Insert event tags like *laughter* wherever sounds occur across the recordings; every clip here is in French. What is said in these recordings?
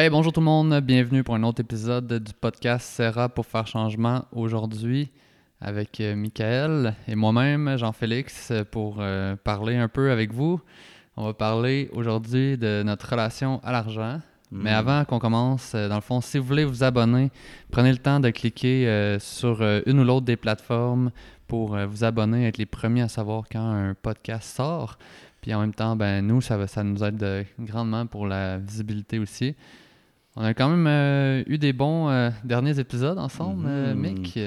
Hey, bonjour tout le monde, bienvenue pour un autre épisode du podcast Serra pour faire changement aujourd'hui avec euh, Michael et moi-même, Jean-Félix, pour euh, parler un peu avec vous. On va parler aujourd'hui de notre relation à l'argent. Mais Mm. avant qu'on commence, euh, dans le fond, si vous voulez vous abonner, prenez le temps de cliquer euh, sur une ou l'autre des plateformes pour euh, vous abonner, être les premiers à savoir quand un podcast sort. Puis en même temps, ben nous, ça, va, ça nous aide grandement pour la visibilité aussi. On a quand même euh, eu des bons euh, derniers épisodes ensemble, euh, Mhm. Mick.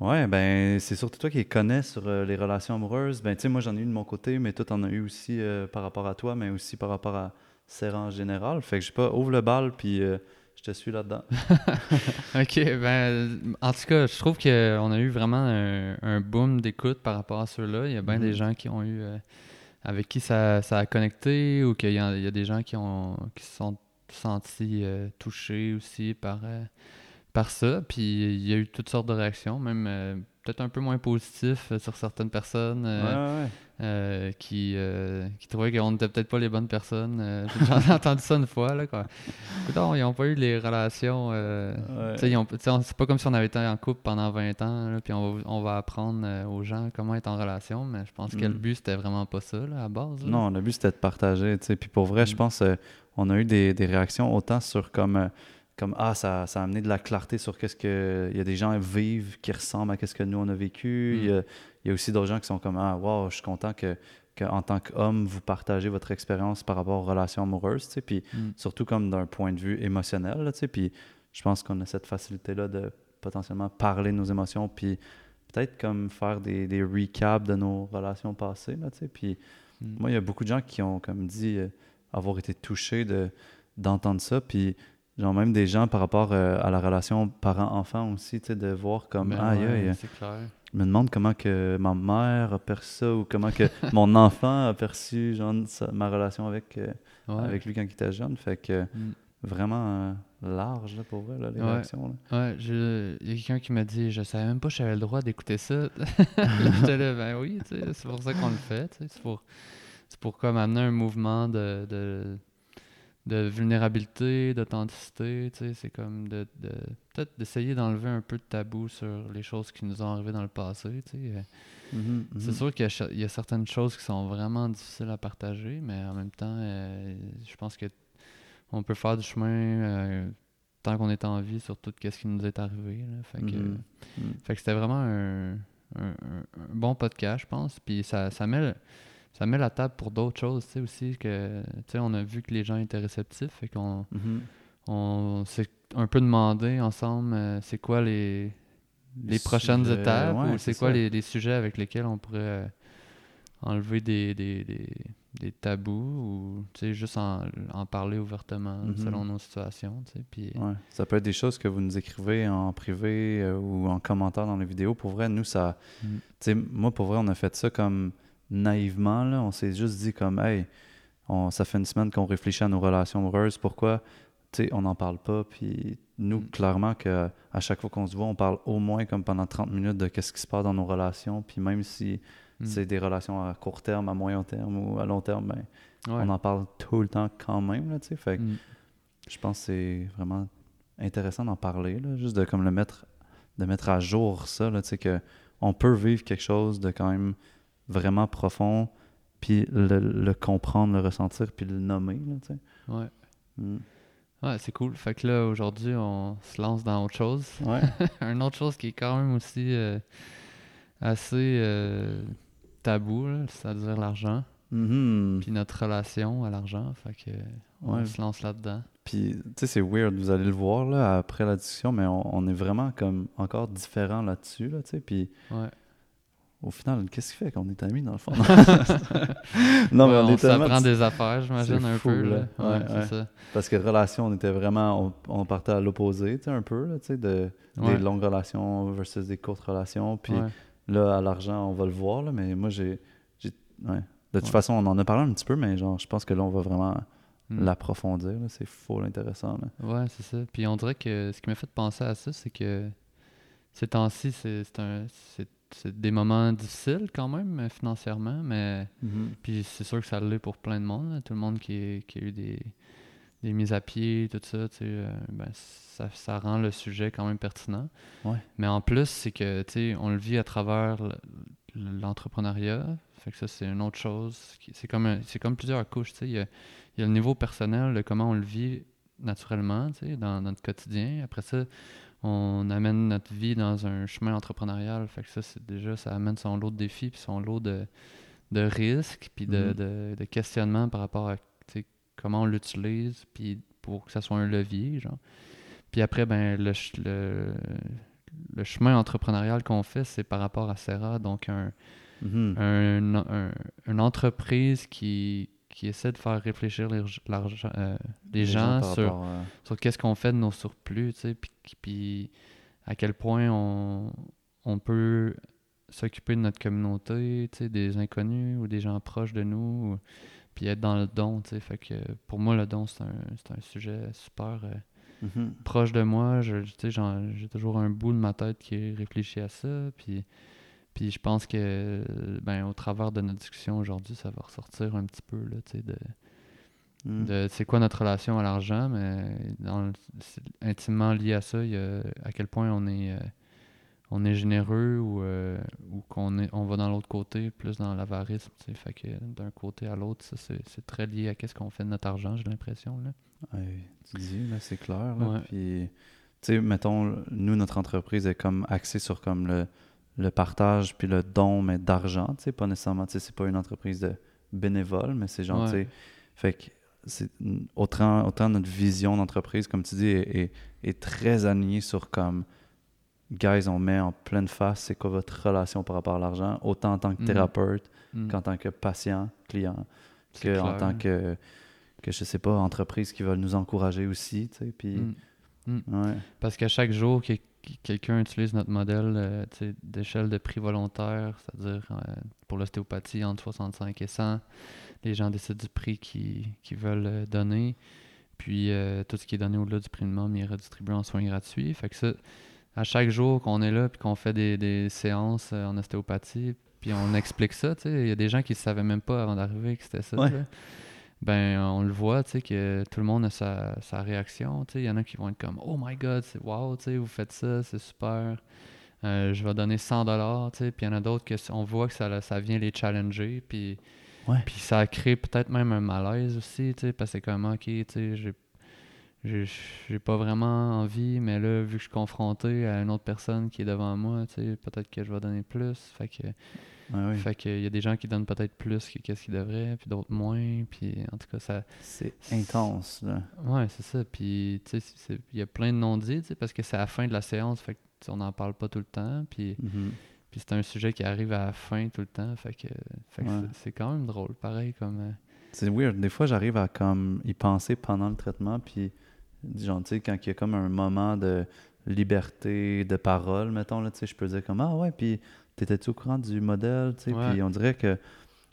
Ouais, ben c'est surtout toi qui connais sur euh, les relations amoureuses. Ben tu sais, moi j'en ai eu de mon côté, mais toi t'en as eu aussi euh, par rapport à toi, mais aussi par rapport à Serra en général. Fait que je sais pas, ouvre le bal puis euh, je te suis là-dedans. *laughs* ok, ben en tout cas, je trouve qu'on a eu vraiment un, un boom d'écoute par rapport à ceux-là. Il y a bien des gens qui ont eu avec qui ça, ça a connecté ou qu'il y, a il y a des gens qui ont qui se sont sentis euh, touchés aussi par, euh, par ça. Puis il y a eu toutes sortes de réactions, même euh, peut-être un peu moins positifs euh, sur certaines personnes. ouais, ouais. qui, qui trouvaient qu'on n'était peut-être pas les bonnes personnes. Euh, *laughs* J'ai *laughs* entendu ça une fois. Là, quoi. Écoute, ils n'ont pas eu les relations. Ouais. C'est pas comme si on avait été en couple pendant 20 ans, là, puis on va, on va apprendre aux gens comment être en relation, mais je pense que le Mm. but, c'était vraiment pas ça, là, à base. là. Non, le but c'était de partager. Puis pour vrai, je Mm. pense on a eu des, des réactions autant sur comme euh, comme ah ça, ça a amené de la clarté sur qu'est-ce que il y a des gens vivent qui ressemblent à qu'est-ce que nous on a vécu. Mm. Il y, a, y a aussi d'autres gens qui sont comme ah wow, je suis content que, que en tant qu'homme vous partagez votre expérience par rapport aux relations amoureuses, tu sais. Puis Mm. surtout comme d'un point de vue émotionnel, là, tu sais. Puis je pense qu'on a cette facilité là de potentiellement parler de nos émotions puis peut-être comme faire des, des recaps de nos relations passées là, tu sais. Puis Mm. moi, il y a beaucoup de gens qui ont comme dit euh, avoir été touchés de, d'entendre ça. Puis, genre, même des gens par rapport euh, à la relation parent-enfant aussi, tu sais, de voir comme, aïe, ouais, aïe, c'est clair. je me demande comment que ma mère a perçu ça ou comment que *laughs* mon enfant a perçu, genre, sa- ma relation avec, euh, Ouais. avec lui quand il était jeune. Fait que Mm. vraiment euh, large, là, pour vrai, là, les Ouais. réactions. là. Ouais, je- il y a quelqu'un qui m'a dit Je savais même pas que j'avais le droit d'écouter ça. *laughs* J'étais là, ben oui, c'est pour ça qu'on le fait. C'est pour, c'est pour comme amener un mouvement de, de, de vulnérabilité, d'authenticité. tu sais, C'est comme de, de- peut-être d'essayer d'enlever un peu de tabou sur les choses qui nous ont arrivé dans le passé. tu sais. Mhm, C'est mhm. sûr qu'il y, a y certaines choses qui sont vraiment difficiles à partager, mais en même temps, euh, je pense que on peut faire du chemin euh, tant qu'on est en vie sur tout ce qui nous est arrivé. là. Fait, que, Mhm. Mhm. fait que c'était vraiment un, un- un- un bon podcast, je pense. Puis ça, ça, met, le- ça met la table pour d'autres choses, tu sais, aussi. Que, tu sais, on a vu que les gens étaient réceptifs, fait qu'on Mhm. on s'est un peu demandé ensemble euh, c'est quoi les, les Les prochaines sujets, étapes ouais, ou c'est quoi les, les sujets avec lesquels on pourrait euh, enlever des, des, des, des tabous ou tu sais, juste en, en parler ouvertement Mhm. selon nos situations. tu sais, Puis, Ouais. Ça peut être des choses que vous nous écrivez en privé euh, ou en commentaire dans les vidéos. Pour vrai, nous, ça. Mm. Tu sais, moi, pour vrai, on a fait ça comme naïvement. Là. On s'est juste dit, comme, hey, on, ça fait une semaine qu'on réfléchit à nos relations amoureuses. Pourquoi, on n'en parle pas? Puis nous, Mm. clairement, que à chaque fois qu'on se voit, on parle au moins comme pendant 30 minutes de qu'est-ce qui se passe dans nos relations. Puis même si mm, c'est des relations à court terme, à moyen terme ou à long terme, ben, ouais. on en parle tout le temps quand même. Là, fait que Mm. je pense que c'est vraiment intéressant d'en parler, là, juste de comme le mettre, de mettre à jour ça, là, que on peut vivre quelque chose de quand même vraiment profond, puis le, le comprendre, le ressentir, puis le nommer, là. Ouais. Mm. Ouais, c'est cool. Fait que là, aujourd'hui, on se lance dans autre chose. Ouais. *laughs* Une autre chose qui est quand même aussi euh, assez euh, tabou, là, c'est-à-dire l'argent. Mhm. Puis notre relation à l'argent. Fait que on Ouais. se lance là-dedans. Puis, tu sais, c'est weird, vous allez le voir, là, après la discussion, mais on, on est vraiment comme encore différents là-dessus, là, tu sais, puis Ouais. Au final, qu'est-ce qui fait qu'on est amis, dans le fond? *laughs* *laughs* non, mais Ouais, on, on est tellement s'apprend des affaires, j'imagine, un fou, peu. là. Là. Ouais, Ouais, c'est ouais. ça. Parce que relation, on était vraiment, on, on partait à l'opposé, tu sais, un peu, là, tu sais, de, des longues relations versus des courtes relations. Puis là, à l'argent, on va le voir, là, mais moi, j'ai. De toute façon, on en a parlé un petit peu, mais genre, je pense que là, on va vraiment Mm. l'approfondir. C'est full intéressant. Là. Ouais, c'est ça. Puis on dirait que ce qui m'a fait penser à ça, c'est que ces temps-ci, c'est un- des moments difficiles quand même, euh, financièrement, mais Mm-hmm. puis c'est sûr que ça l'est pour plein de monde. là. Tout le monde qui, qui a eu des, des mises à pied, tout ça, tu sais, euh, ben, ça, ça rend le sujet quand même pertinent. Ouais. Mais en plus, c'est que, tu sais, on le vit à travers l'entrepreneuriat. Fait que ça, c'est une autre chose. C'est comme, un- c'est comme plusieurs couches, tu sais. Il y a, il y a le niveau personnel de comment on le vit naturellement, tu sais, dans, dans notre quotidien. Après ça, on amène notre vie dans un chemin entrepreneurial. Fait que ça, c'est déjà, ça amène son lot de défis puis son lot de, de risques puis de, Mhm. de, de questionnements par rapport à comment on l'utilise puis pour que ça soit un levier, genre. Puis après, ben, le, ch- le, le chemin entrepreneurial qu'on fait, c'est par rapport à Serra, donc un, Mhm. un- un- une entreprise qui, qui essaie de faire réfléchir les, euh, les gens, sur, à- sur qu'est-ce qu'on fait de nos surplus, tu sais, puis, puis à quel point on, on peut s'occuper de notre communauté, tu sais, des inconnus ou des gens proches de nous, ou- puis être dans le don, tu sais. Fait que pour moi, le don, c'est un, un sujet super euh, Mhm. proche de moi. Je, tu sais, j'en- j'ai toujours un bout de ma tête qui réfléchit à ça, puis... Puis je pense que ben, au travers de notre discussion aujourd'hui, ça va ressortir un petit peu là, tu sais, de, de c'est quoi notre relation à l'argent, mais dans intimement lié à ça, il y a à quel point on est, euh, on est généreux ou, euh, ou qu'on est, on va dans l'autre côté, plus dans l'avarisme. tu sais. Fait que d'un côté à l'autre, ça, c'est, c'est très lié à qu'est-ce qu'on fait de notre argent, j'ai l'impression. Là. Ouais, tu dis, là, c'est clair. Là. Ouais. Puis, tu sais, mettons, nous, notre entreprise est comme axée sur comme le, le partage puis le don, mais d'argent, tu sais, pas nécessairement, tu sais, c'est pas une entreprise de bénévole, mais c'est genre, tu Ouais. sais, fait que c'est autant, autant notre vision d'entreprise, comme tu dis, est, est, est très alignée sur comme, guys, on met en pleine face c'est quoi votre relation par rapport à l'argent, autant en tant que Mhm. thérapeute Mm. qu'en tant que patient, client C'est que en clair. tant que, que je sais pas, entreprise qui veulent nous encourager aussi, tu sais, puis Mm. ouais, Parce qu'à chaque jour que quelqu'un utilise notre modèle euh, d'échelle de prix volontaire, c'est-à-dire euh, pour l'ostéopathie entre 65 et 100, les gens décident du prix qu'ils veulent euh, donner. Puis euh, tout ce qui est donné au-delà du prix minimum est redistribué en soins gratuits. Fait que ça, à chaque jour qu'on est là puis qu'on fait des, des séances en ostéopathie, puis on explique ça, tu sais, il y a des gens qui ne savaient même pas avant d'arriver que c'était ça. Ouais. Ben, on le voit, tu sais, que tout le monde a sa, sa réaction, tu sais. Il y en a qui vont être comme « Oh my God, c'est wow, tu sais, vous faites ça, c'est super. Euh, je vais donner 100 dollars, tu sais. » Puis il y en a d'autres on voit que ça, ça vient les challenger, puis, Ouais. puis ça crée peut-être même un malaise aussi, tu sais, parce que c'est comme « Ok, tu sais, j'ai j'ai j'ai pas vraiment envie, mais là, vu que je suis confronté à une autre personne qui est devant moi, tu sais, peut-être que je vais donner plus. » Fait que... oui. Fait qu'il y a des gens qui donnent peut-être plus que qu'est-ce qu'ils devraient, puis d'autres moins, puis en tout cas, ça... c'est intense, là. Ouais, c'est ça, puis tu sais, il y a plein de non-dits, parce que c'est à la fin de la séance, fait que tu sais, on n'en parle pas tout le temps, puis, Mhm. puis c'est un sujet qui arrive à la fin tout le temps, fait que, fait que Ouais. c'est- quand même drôle, pareil, comme... euh, C'est weird. Des fois, j'arrive à comme y penser pendant le traitement, puis genre, tu sais, quand il y a comme un moment de liberté de parole, mettons, là, tu sais, je peux dire comme, ah ouais, puis t'étais-tu au courant du modèle, tu sais, Ouais. puis on dirait que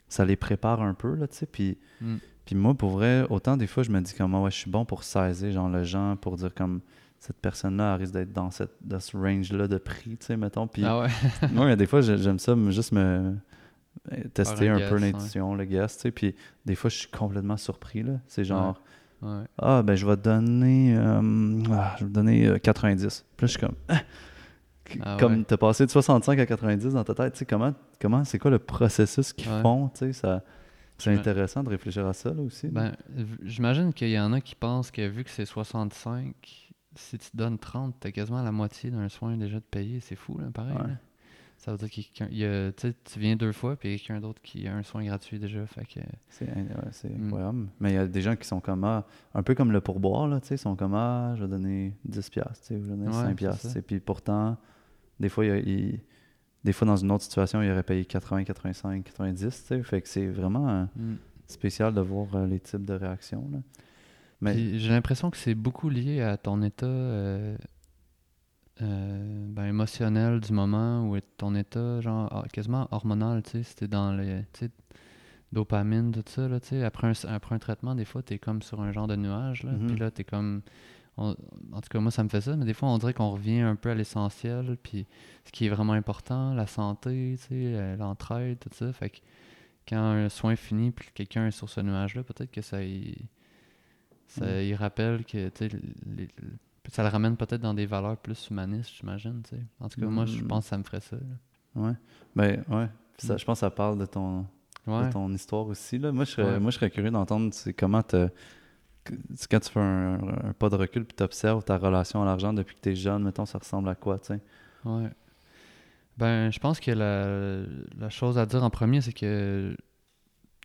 ça les prépare un peu, là, tu sais, puis, Mm. puis moi, pour vrai, autant des fois, je me dis comme, ah ouais, je suis bon pour saisir, genre, le gens, pour dire comme, cette personne-là risque d'être dans, cette, dans ce range-là de prix, tu sais, mettons, puis Ah ouais? *laughs* moi, des fois, j'ai- j'aime ça, juste me euh, tester un peu ouais. l'intuition, le guess, tu sais. Puis des fois, je suis complètement surpris, là. C'est genre, ouais. ah, ben, je vais te donner, euh, ah, je vais donner euh, 90. Puis là, je suis comme, ah, Ah comme ouais. t'as passé de 65 à 90 dans ta tête, tu sais, comment, comment c'est quoi le processus qu'ils Ouais. font, tu sais, ça... C'est intéressant de réfléchir à ça, là, aussi. Ben, j'imagine qu'il y en a qui pensent que vu que c'est 65, si tu donnes 30, t'as quasiment la moitié d'un soin déjà de payer, c'est fou, là, pareil, Ouais. là. Ça veut dire a- tu tu viens deux fois, puis il y a quelqu'un d'autre qui a un soin gratuit déjà, fait que... C'est ouais, c'est Mm. incroyable. Mais il y a des gens qui sont comme, ah, un peu comme le pourboire, là, tu sais, ils sont comme, ah, je vais donner 10 piastres, tu sais, ou je vais donner Ouais, 5 c'est piastres, ça. Et puis pourtant, des fois, il des fois, dans une autre situation, il aurait payé 80, 85, 90, tu sais, fait que c'est vraiment euh, Mm. spécial de voir euh, les types de réactions, là. Mais, j'ai l'impression que c'est beaucoup lié à ton état euh, ben, émotionnel du moment ou ton état genre ah, quasiment hormonal, tu sais, si t'es dans les dopamine, tout ça, là, tu sais, après un, après un traitement, des fois, t'es comme sur un genre de nuage, là, Mhm. puis là, t'es comme... on- en tout cas, moi, ça me fait ça, mais des fois, on dirait qu'on revient un peu à l'essentiel, puis ce qui est vraiment important, la santé, tu sais, euh, l'entraide, tout ça, fait que quand un soin finit, puis que quelqu'un est sur ce nuage-là, peut-être que ça y... Ça, Mm. Il rappelle que tu sais, ça le ramène peut-être dans des valeurs plus humanistes, j'imagine. tu sais. En tout cas, moi, je Mm. pense que ça me ferait ça. là. Ouais. Ben, ouais. Puis ça, Mm. je pense que ça parle de ton, Ouais. de ton histoire aussi. Là. Moi, je serais, Ouais. moi, je serais curieux d'entendre c'est comment te- quand tu fais un, un pas de recul puis tu observes ta relation à l'argent depuis que tu es jeune, mettons, ça ressemble à quoi, tu sais? Ouais. Ben, je pense que la, la chose à dire en premier, c'est que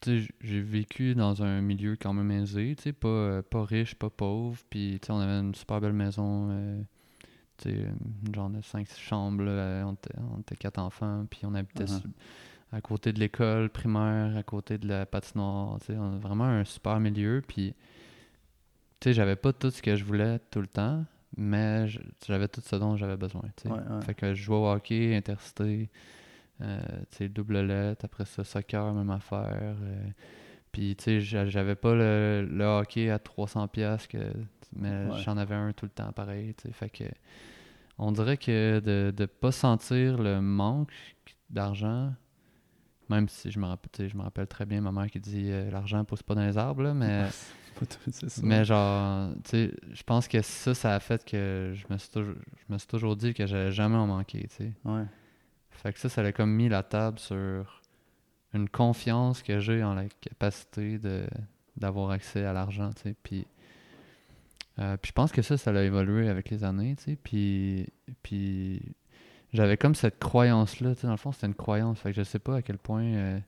j'ai vécu dans un milieu quand même aisé, tu sais, pas, euh, pas riche, pas pauvre, puis tu sais, on avait une super belle maison, euh, tu sais, une genre de 5 chambres, là, euh, on, était, on était quatre enfants, puis on habitait Uh-huh. à côté de l'école primaire, à côté de la patinoire, tu sais, on a vraiment un super milieu, puis tu sais, j'avais pas tout ce que je voulais tout le temps, mais j'avais tout ce dont j'avais besoin. Ouais, ouais. Fait que je jouais au hockey, intercité, euh, tu double lettre, après ça, soccer, même affaire. euh, puis, tu sais, j'a- j'avais pas le, le hockey à 300$, piastres que, mais Ouais. j'en avais un tout le temps pareil, tu sais. Fait que, on dirait que de ne pas sentir le manque d'argent, même si je me rappelle, je me rappelle très bien ma mère qui dit euh, l'argent pousse pas dans les arbres, là, mais. *laughs* Mais genre, tu sais, je pense que ça, ça a fait que je me suis toujours, je me suis toujours dit que j'allais jamais en manquer, tu sais. Ouais. Fait que ça, ça a comme mis la table sur une confiance que j'ai en la capacité de d'avoir accès à l'argent, tu sais. Puis, euh, puis je pense que ça, ça a évolué avec les années, tu sais. Puis, puis j'avais comme cette croyance-là, tu sais. Dans le fond, c'était une croyance. Fait que je sais pas à quel point euh,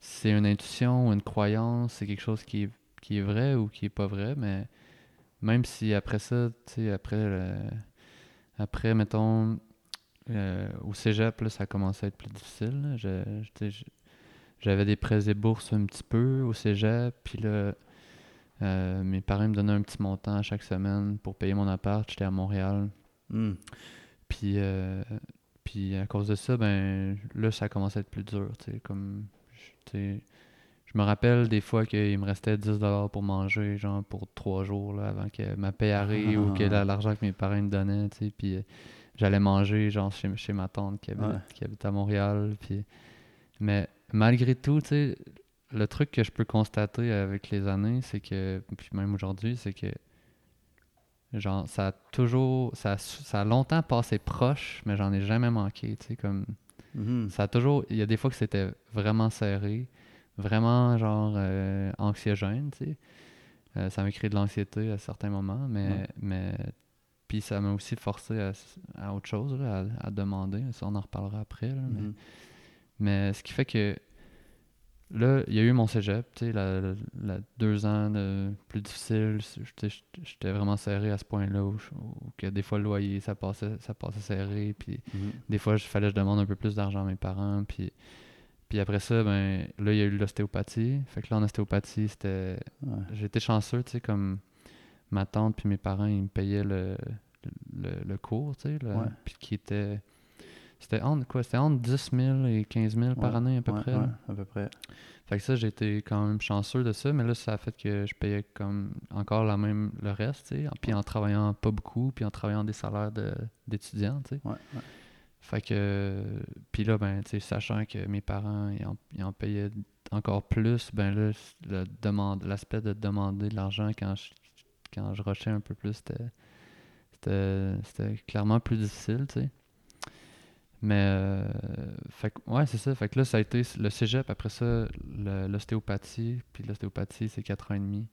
c'est une intuition ou une croyance, c'est quelque chose qui est, qui est vrai ou qui est pas vrai, mais même si après ça, tu sais, après, le- après, mettons, euh, au cégep, là, ça a commencé à être plus difficile. J'avais des prêts et bourses un petit peu au cégep, puis là, euh, mes parents me donnaient un petit montant chaque semaine pour payer mon appart. J'étais à Montréal. Hmm. Puis, euh, puis à cause de ça, ben là, ça a commencé à être plus dur. tu sais, Comme, je me rappelle des fois qu'il me restait 10$ pour manger, genre pour trois jours là, avant que ma paye arrive ou que la- l'argent que mes parents me donnaient. tu sais, Puis euh, j'allais manger genre chez, chez ma tante qui habite, Ouais. qui habite à Montréal. Puis, mais malgré tout, tu sais, le truc que je peux constater avec les années, c'est que, puis même aujourd'hui, c'est que genre ça a toujours ça a, ça a longtemps passé proche mais j'en ai jamais manqué tu sais comme Mhm. ça a toujours il y a des fois que c'était vraiment serré vraiment genre euh, anxiogène tu sais Euh, ça m'a créé de l'anxiété à certains moments mais Ouais. mais puis ça m'a aussi forcé à, à autre chose là, à, à demander ça on en reparlera après là, mais mais ce qui fait que là, il y a eu mon cégep, tu sais, la, la- la deux ans de plus difficile. J'étais vraiment serré à ce point-là où, que des fois le loyer, ça passait, ça passait serré. Puis Mhm. des fois, il fallait que je demande un peu plus d'argent à mes parents. Puis, puis après ça, ben là, il y a eu l'ostéopathie. Fait que là, en ostéopathie, c'était. Ouais. Été chanceux, tu sais, comme ma tante puis mes parents, ils me payaient le, le, le cours, tu sais, Ouais. puis qui était. C'était entre, quoi, c'était entre 10 000 et 15 000 par année à peu près. à peu près. Fait que ça, été quand même chanceux de ça, mais là, ça a fait que je payais comme encore la même le reste, tu sais, puis en travaillant pas beaucoup, puis en travaillant des salaires de- d'étudiants, tu sais. Fait que, puis là, ben, sachant que mes parents, ils en, ils en payaient encore plus, ben là, demande, l'aspect de demander de l'argent quand je, quand je rushais un peu plus, c'était, clairement plus difficile, tu sais. Mais, euh, fait que, ouais, c'est ça. Fait que là, ça a été le cégep, après ça, l'ostéopathie, puis l'ostéopathie, c'est 4 ans et demi,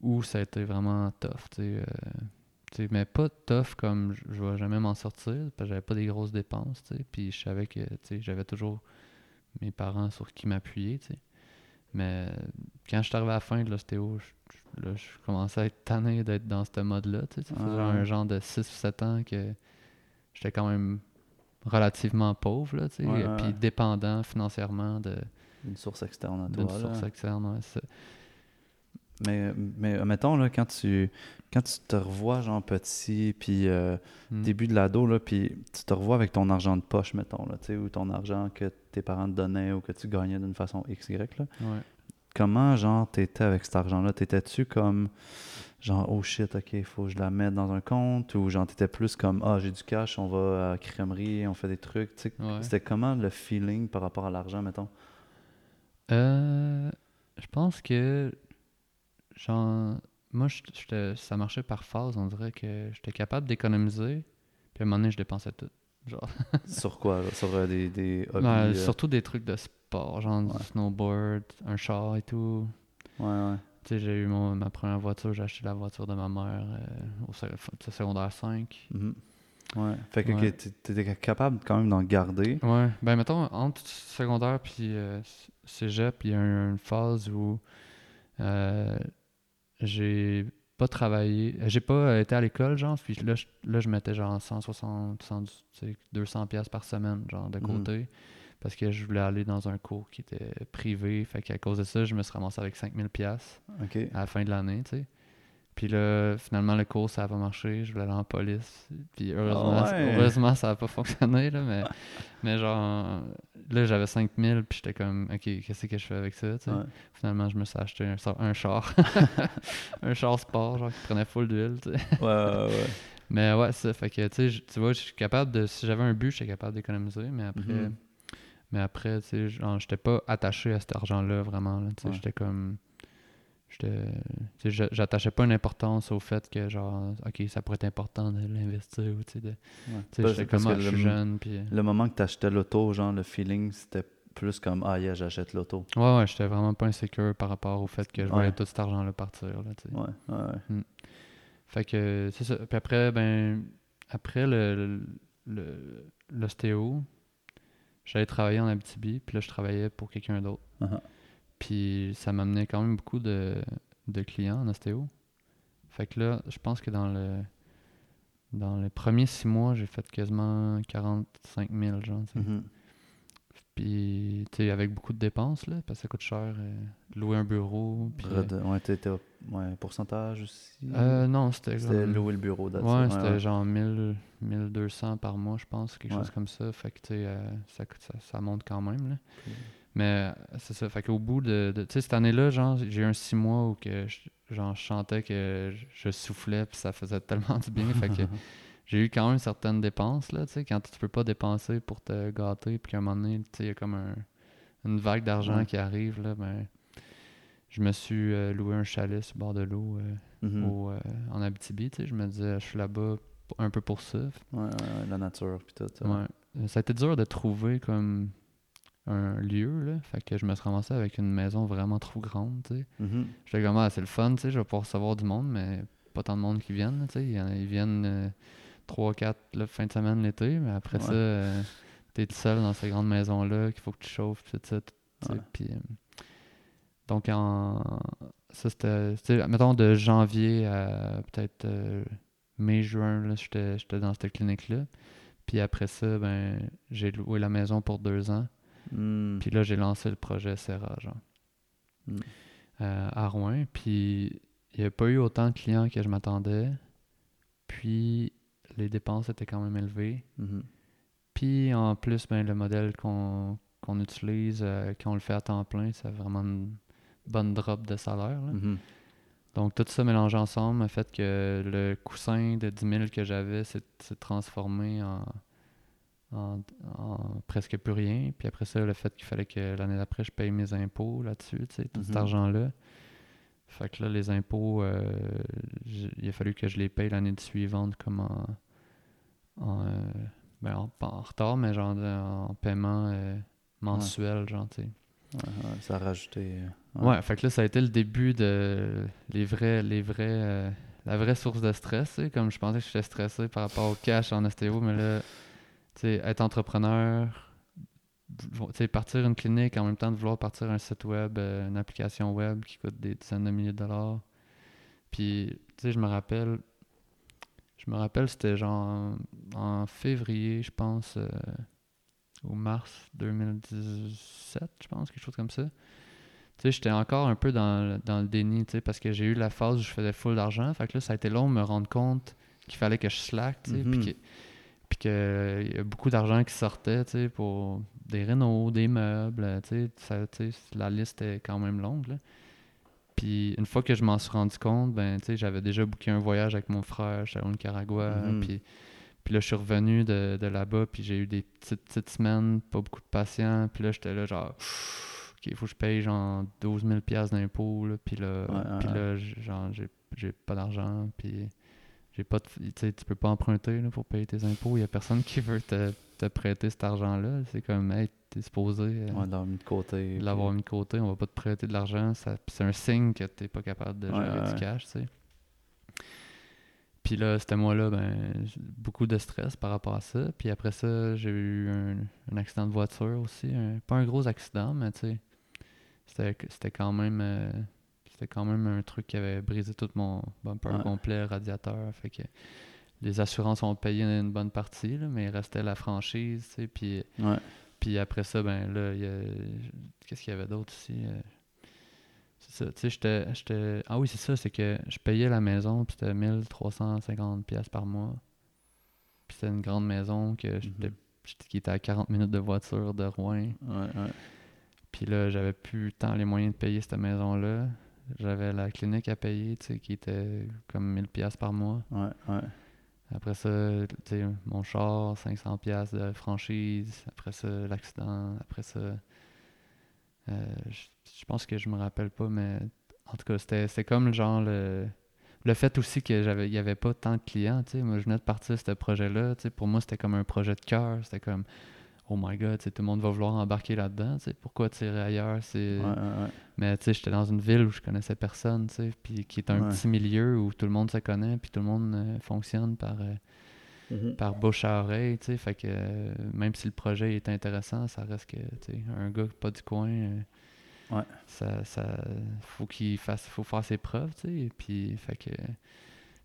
où ça a été vraiment tough, tu sais. euh, mais pas tough comme je- vais jamais m'en sortir, parce que j'avais pas des grosses dépenses, tu. Puis je savais que, j'avais toujours mes parents sur qui m'appuyer, tu. Mais quand je suis arrivé à la fin de l'ostéo, je, je- commençais à être tanné d'être dans ce mode-là, tu sais. Ça faisait Ouais. un genre de 6 ou 7 ans que j'étais quand même relativement pauvre, là, tu sais. Ouais, et ouais, puis ouais. dépendant financièrement de, Une source externe à d'une toi. source là. externe, ouais. Mais, mais mettons, là, quand tu, quand tu te revois, genre petit, puis euh, Mm. début de l'ado, là, puis tu te revois avec ton argent de poche, mettons, là, tu sais, ou ton argent que tes parents te donnaient ou que tu gagnais d'une façon X, Y, là. Ouais. Comment, genre, t'étais avec cet argent-là? T'étais-tu comme, genre, oh shit, ok, il faut que je la mette dans un compte? Ou genre, t'étais plus comme, ah, j'ai du cash, on va à la crèmerie, on fait des trucs, tu sais? Ouais. C'était comment le feeling par rapport à l'argent, mettons? Euh, je pense que, genre, moi, je- ça marchait par phase. On dirait que j'étais capable d'économiser. Puis à un moment donné, je dépensais tout. Genre, *laughs* Sur quoi là? Sur euh, des, des hobbies Ben, euh, Surtout des trucs de sport, genre Ouais. du snowboard, un char et tout. Ouais, ouais. Tu sais, j'ai eu mon, ma première voiture, j'ai acheté la voiture de ma mère euh, au secondaire 5. Mhm. Ouais. Fait que Ouais. t'étais capable quand même d'en garder. Ouais, ben mettons, entre secondaire puis cégep, il y a une phase où j'ai pas travaillé, j'ai pas été à l'école, genre, puis là, je, là, je mettais genre 160, 110, tu sais, 200 pièces par semaine, genre, de Mhm. côté, parce que je voulais aller dans un cours qui était privé, fait qu'à cause de ça, je me suis ramassé avec 5000 pièces Ok. à la fin de l'année, tu sais. Puis là, finalement, le cours, ça n'a pas marché. Je voulais aller en police. Puis heureusement, Ah ouais. heureusement ça n'a pas fonctionné, là, mais, *laughs* mais genre, là, j'avais 5000, puis j'étais comme, OK, qu'est-ce que je fais avec ça. Ouais. Finalement, je me suis acheté un, un char. *laughs* *laughs* un char sport, genre, qui prenait full d'huile. Ouais, ouais, ouais. Mais ouais, ça, fait que, tu sais, tu vois, je suis capable de, si j'avais un but, j'étais capable d'économiser, mais après, Mhm. mais après, tu sais, j'étais pas attaché à cet argent-là, vraiment, là, tu sais, Ouais. j'étais comme, j'étais, tu sais, j'a- j'attachais pas une importance au fait que, genre, ok, ça pourrait être important de l'investir, ou tu sais, Ouais. Parce- j'étais comme, ah, je suis le- jeune, puis... Le moment que t'achetais l'auto, genre le feeling, c'était plus comme ah yeah, j'achète l'auto. Ouais, ouais, j'étais vraiment pas insécure par rapport au fait que je voyais Ouais. tout cet argent-là partir, là, tu sais. Ouais, ouais, ouais. Fait que c'est ça. Puis après, ben, après le, le, l'ostéo, j'allais travailler en Abitibi, puis là, je travaillais pour quelqu'un d'autre. Uh-huh. Puis ça m'amenait quand même beaucoup de, de clients en ostéo. Fait que là, je pense que dans le dans les premiers six mois, j'ai fait quasiment 45 000, genre. Mhm. Puis, tu sais, avec beaucoup de dépenses, là, parce que ça coûte cher, euh, louer un bureau, puis... euh, Ouais, t'étais au- ouais, pourcentage aussi? euh, non, c'était C'était louer le bureau it. Ouais, c'était ouais. genre 1000, 1200 par mois, je pense, quelque Ouais. chose comme ça. Fait que, tu sais, ça, ça, ça monte quand même, là. Mais euh, c'est ça. Fait qu'au bout de. de- tu sais, cette année-là, genre, j'ai eu un six mois où que je, genre, je chantais que je, soufflais, puis ça faisait tellement du bien. fait que *laughs* j'ai eu quand même certaines dépenses, là, tu sais, quand tu peux pas dépenser pour te gâter, puis qu'à un moment donné, tu sais, il y a comme un- une vague d'argent Ouais. qui arrive, là, ben. Je me suis euh, loué un chalet sur le bord de l'eau euh, Mhm. euh, en Abitibi, tu sais. Je me disais, je suis là-bas un peu pour ça. Ouais, ouais, la nature puis tout. ça. Ouais. Ça a été dur de trouver comme un lieu, là. Fait que je me suis ramassé avec une maison vraiment trop grande, tu sais. Mhm. J'étais comme, ah, c'est le fun, tu sais, je vais pouvoir recevoir du monde, mais pas tant de monde qui viennent, tu sais. Ils viennent 3-4 fin de semaine l'été, mais après Ouais. ça, euh, t'es tout seul dans ces grandes maisons-là, qu'il faut que tu chauffes, tout ça. Ouais. Puis, euh, donc, en... ça, c'était, mettons, de janvier à peut-être euh, mai-juin, j'étais dans cette clinique-là. Puis après ça, ben, j'ai loué la maison pour deux ans. Mm. Puis là, j'ai lancé le projet Serra, genre, Mm. euh, à Rouen. Puis il n'y a pas eu autant de clients que je m'attendais. Puis les dépenses étaient quand même élevées. Mhm. Puis en plus, ben, le modèle qu'on qu'on utilise, euh, quand on le fait à temps plein, c'est vraiment une bonne drop de salaire. là. Mhm. Donc tout ça mélangé ensemble a fait que le coussin de 10 000 que j'avais s'est transformé en, en, en presque plus rien. Puis après ça, le fait qu'il fallait que l'année d'après, je paye mes impôts là-dessus, tu sais, tout cet Mhm. argent-là. Fait que là, les impôts, euh, il a fallu que je les paye l'année suivante comme en, en, euh, ben, en- pas en retard, mais genre de- en paiement euh, mensuel, genre, tu sais. Ouais, ça a rajouté. euh, Ouais. fait que là, ça a été le début de les vrais, les vrais, euh, la vraie source de stress, comme je pensais que j'étais stressé par rapport au cash en ostéo, mais là, être entrepreneur, partir une clinique en même temps de vouloir partir un site web, euh, une application web qui coûte des dizaines de milliers de dollars. Puis, tu sais, je me rappelle, je me rappelle, c'était genre en, en février, je pense, euh, ou mars 2017, je pense, quelque chose comme ça. Tu sais, j'étais encore un peu dans, le- dans le déni, tu sais, parce que j'ai eu la phase où je faisais full d'argent. Fait que là, ça a été long de me rendre compte qu'il fallait que je slack, tu sais, puis que- puis qu'il y a beaucoup d'argent qui sortait, pour des rénaux, des meubles, ça- la liste est quand même longue, là. Puis une fois que je m'en suis rendu compte, ben, j'avais déjà booké un voyage avec mon frère, j'étais au Nicaragua, Mhm. puis, puis là, je suis revenu de, de là-bas, puis j'ai eu des petites, petites semaines, pas beaucoup de patients, puis là, j'étais là, genre, OK, il faut que je paye genre 12 000 piastres d'impôts, puis là, Ouais, ouais, puis ouais. là, genre, j'ai, j'ai pas d'argent, puis j'ai pas de, tu peux pas emprunter, là, pour payer tes impôts, il y a personne qui veut te, te prêter cet argent-là, c'est comme, hey, t'es supposé euh, Ouais, d'avoir mis de côté. l'avoir puis- mis de côté, on va pas te prêter de l'argent, c'est un signe que t'es pas capable de gérer ouais, du cash, tu sais. Puis là, c'était mois-là, ben, beaucoup de stress par rapport à ça. Puis après ça, j'ai eu un, un accident de voiture aussi. un- pas un gros accident, mais tu sais, c'était, c'était quand même euh, c'était quand même un truc qui avait brisé tout mon bumper Ouais. complet, radiateur. Fait que les assurances ont payé une bonne partie, là, mais il restait la franchise, tu sais. Puis, Ouais. puis après ça, ben là, il y a... qu'est-ce qu'il y avait d'autre aussi? euh, C'est ça, tu sais, j'étais, j'étais... Ah oui, c'est ça, c'est que je payais la maison, puis c'était 1350 pièces par mois. Puis c'était une grande maison que j'étais, Mhm. qui était à 40 minutes de voiture de Rouen. Ouais, ouais. Puis là, j'avais plus tant les moyens de payer cette maison-là. J'avais la clinique à payer, tu sais, qui était comme 1000 pièces par mois. Ouais, ouais. Après ça, tu sais, mon char, 500 pièces de franchise. Après ça, l'accident. Après ça, euh, je pense que je me rappelle pas, mais en tout cas, c'était comme le genre le, le fait aussi que j'avais il y avait pas tant de clients, tu sais. Moi, je venais de partir ce projet-là, tu sais. Pour moi, c'était comme un projet de cœur. C'était comme, oh my god, tout le monde va vouloir embarquer là-dedans. Pourquoi tirer ailleurs? C'est... Ouais, ouais, ouais. Mais tu sais, j'étais dans une ville où je connaissais personne, puis qui est un Ouais. petit milieu où tout le monde se connaît, puis tout le monde euh, fonctionne par, euh, Mhm. par bouche à oreille, tu sais. Fait que euh, même si le projet est intéressant, ça reste que, un gars pas du coin, ça, ça, faut qu'il fasse, faut faire ses preuves, tu sais. Puis, fait que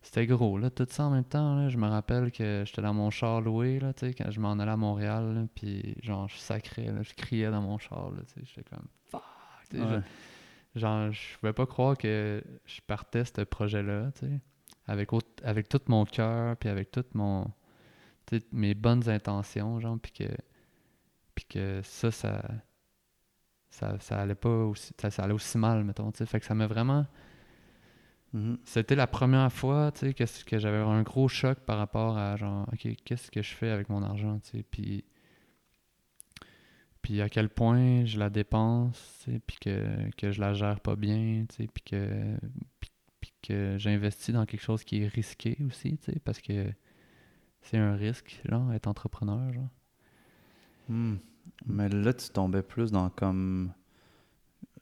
c'était gros, là, tout ça en même temps, là. Je me rappelle que j'étais dans mon char loué, là, tu sais, quand je m'en allais à Montréal, là, puis genre, je sacrais, là, je criais dans mon char, là, tu sais. J'étais comme, fuck, tu sais, je- Ouais. Genre, je pouvais pas croire que je partais ce projet-là, tu sais, avec, avec tout mon cœur, puis avec toutes mon, tu sais, mes bonnes intentions, genre, puis que, puis que ça, ça, ça, ça allait pas aussi, ça, ça allait aussi mal, mettons, tu sais, fait que ça m'a vraiment, Mhm. c'était la première fois, tu sais, que, que j'avais un gros choc par rapport à, genre, ok, qu'est-ce que je fais avec mon argent, tu sais, puis, puis à quel point je la dépense, tu sais, puis que, que je la gère pas bien, tu sais, puis que, puis, puis que j'investis dans quelque chose qui est risqué aussi, tu sais, parce que c'est un risque, genre, être entrepreneur, genre. Hmm. Mais là, tu tombais plus dans comme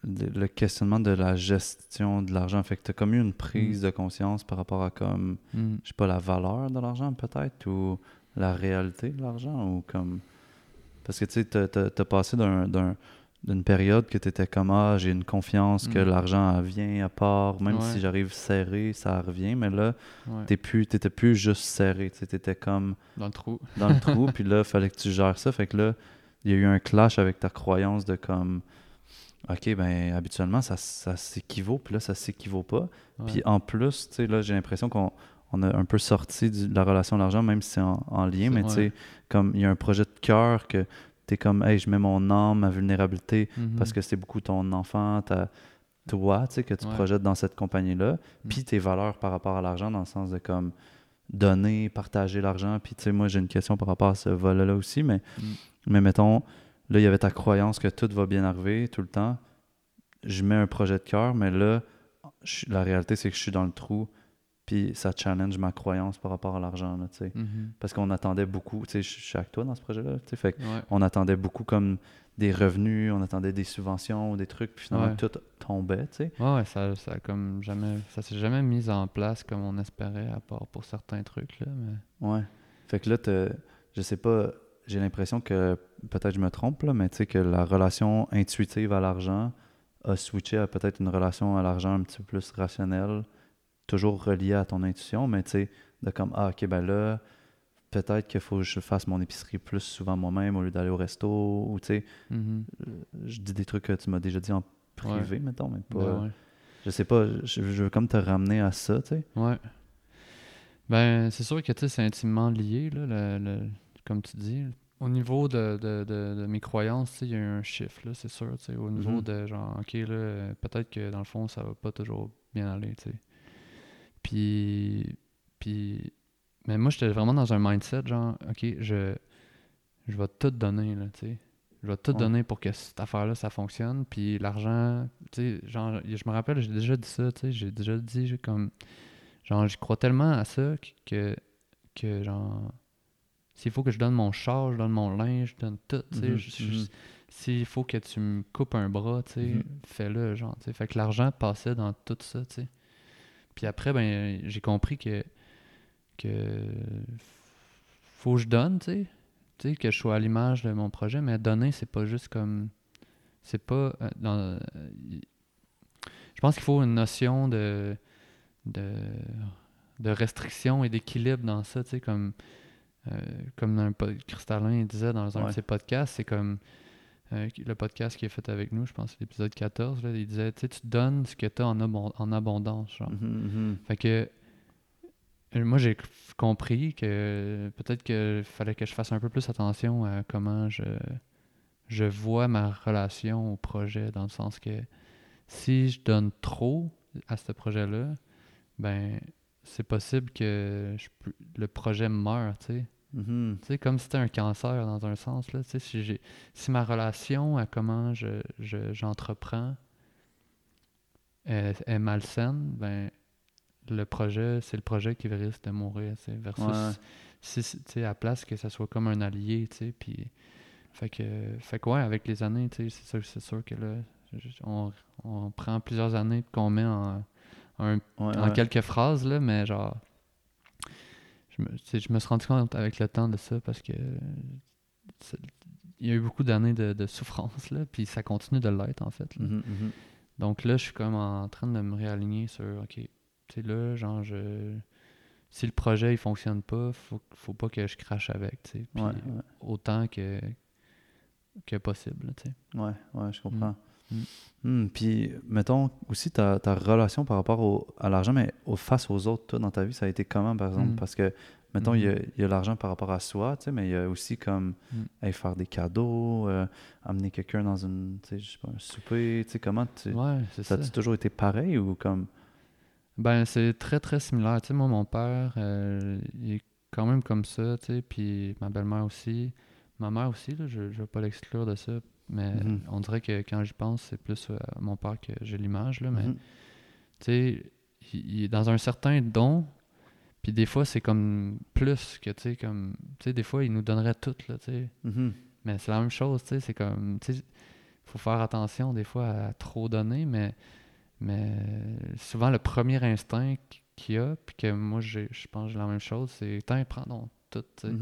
le questionnement de la gestion de l'argent. Fait que tu as comme eu une prise de conscience par rapport à comme, Hmm. je sais pas, la valeur de l'argent peut-être ou la réalité de l'argent ou comme. Parce que tu sais, t'as- t'as t'as passé d'un- d'un- d'une période que tu étais comme Ah, j'ai une confiance que Mm. l'argent vient à part, même Ouais. si j'arrive serré, ça revient. Mais là, Ouais. t'es plus, t'étais plus juste serré. Tu étais comme Dans le trou. dans le trou, *laughs* puis là, il fallait que tu gères ça. Fait que là, il y a eu un clash avec ta croyance de comme, OK, ben habituellement, ça, ça s'équivaut, puis là, ça s'équivaut pas. Puis en plus, tu sais, là, j'ai l'impression qu'on on a un peu sorti de la relation à l'argent, même si c'est en, en lien, mais tu sais, comme il y a un projet de cœur que tu es comme, hey, je mets mon âme, ma vulnérabilité, Mhm. parce que c'est beaucoup ton enfant, ta, toi, tu sais, que tu Ouais. projettes dans cette compagnie-là, Mm. puis tes valeurs par rapport à l'argent, dans le sens de comme donner, partager l'argent. Puis tu sais, moi, j'ai une question par rapport à ce volet-là aussi, mais, Mm. mais mettons, là, il y avait ta croyance que tout va bien arriver tout le temps. Je mets un projet de cœur, mais là, je- la réalité, c'est que je suis dans le trou, puis ça challenge ma croyance par rapport à l'argent, là, tu sais. Mhm. Parce qu'on attendait beaucoup, tu sais, je suis avec toi dans ce projet-là, tu sais, fait Ouais. on attendait beaucoup comme des revenus, on attendait des subventions, des trucs, puis finalement Ouais. tout tombait, tu sais. Ouais, ça, ça comme jamais. Ça s'est jamais mis en place comme on espérait, à part pour certains trucs, là. Mais... Ouais. Fait que là, je sais pas, j'ai l'impression que, peut-être je me trompe, là, mais tu sais que la relation intuitive à l'argent a switché à peut-être une relation à l'argent un petit peu plus rationnelle, toujours reliée à ton intuition, mais tu sais, de comme, ah, ok, ben là, peut-être qu'il faut que je fasse mon épicerie plus souvent moi-même au lieu d'aller au resto, ou tu sais, Mhm. je dis des trucs que tu m'as déjà dit en privé, mettons, mais pas. Ben ouais. Je sais pas, je, je veux comme te ramener à ça, tu sais. Ouais. Ben, c'est sûr que tu sais, c'est intimement lié, là, le- le- comme tu dis. Au niveau de, de, de, de mes croyances, il y a un chiffre, là, c'est sûr. Au niveau Mhm. de genre, ok, là, peut-être que dans le fond, ça va pas toujours bien aller. Puis, puis, mais moi, j'étais vraiment dans un mindset, genre, ok, je, je vais tout donner, là, tu sais. je vais tout Ouais. donner pour que cette affaire-là, ça fonctionne. Puis l'argent, tu sais, genre, je me rappelle, j'ai déjà dit ça, tu sais, j'ai déjà dit, comme, genre, je crois tellement à ça que, que, genre, s'il faut que je donne mon char, je donne mon linge, je donne tout, tu sais, Mhm, s'il faut que tu me coupes un bras, tu sais, Mhm. fais-le, genre, tu sais. Fait que l'argent passait dans tout ça, tu sais. Puis après, ben, j'ai compris que, que faut que je donne, tu sais. Tu sais, que je sois à l'image de mon projet, mais donner, c'est pas juste comme. C'est pas. euh, dans, je pense qu'il faut une notion de. de, de restriction et d'équilibre dans ça, tu sais, comme. Euh, comme un Cristallin disait dans un Ouais. de ses podcasts, c'est comme. euh, le podcast qu'il a fait avec nous, je pense, c'est l'épisode 14, là, il disait, tu donnes ce que tu as en, abon- en abondance, genre. Mhm, mhm. Fait que euh, moi j'ai compris que peut-être qu'il fallait que je fasse un peu plus attention à comment je, je vois ma relation au projet, dans le sens que si je donne trop à ce projet-là, ben c'est possible que je le projet meure, tu sais. Tu sais, comme si c'était un cancer dans un sens. Là. Tu sais, si, j'ai, si ma relation à comment je, je- j'entreprends est, est malsaine, ben, le projet, c'est le projet qui risque de mourir. tu sais, Versus Ouais. si, si- tu sais, à place que ça soit comme un allié. tu sais, Puis, fait que, fait que ouais, avec les années, tu sais, c'est sûr, c'est sûr que là, on, on prend plusieurs années qu'on met en, Ouais, en ouais. quelques phrases, là, mais genre. Je me, je me suis rendu compte avec le temps de ça parce que. Il y a eu beaucoup d'années de, de souffrance, là, puis ça continue de l'être, en fait. là. Mhm, mhm. Donc là, je suis comme en train de me réaligner sur, OK, tu sais, là, genre, je. Si le projet, il fonctionne pas, faut, faut pas que je crache avec, tu sais. Puis Ouais, ouais. autant que, que possible, tu sais. Ouais, ouais, je comprends. Mm. Hmm, puis, mettons, aussi ta, ta relation par rapport au- à l'argent, mais au, face aux autres, toi, dans ta vie, ça a été comment, par exemple? Mm. Parce que, mettons, il y a- Mhm. y a, l'argent par rapport à soi, tu sais, mais il y a aussi comme Mm. hey, faire des cadeaux, euh, amener quelqu'un dans une, tu sais, je sais pas, un souper, tu sais, comment tu... Ouais, ça ça. a-tu toujours été pareil ou comme... Ben, c'est très, très similaire. Tu sais, moi, mon père, euh, il est quand même comme ça, tu sais, puis ma belle-mère aussi. Ma mère aussi, là, je ne vais pas l'exclure de ça, mais Mhm. on dirait que quand j'y pense, c'est plus euh, à mon père que j'ai l'image, là, mais Mhm. tu sais, il, est dans un certain don, puis des fois, c'est comme plus que, tu sais, comme, tu sais, des fois, il nous donnerait tout, là, tu sais. Mhm. Mais c'est la même chose, tu sais, c'est comme, tu sais, faut faire attention des fois à trop donner, mais, mais souvent le premier instinct qu- qu'il y a, puis que moi, je pense que j'ai la même chose, c'est, tiens, prends donc tout, tu sais.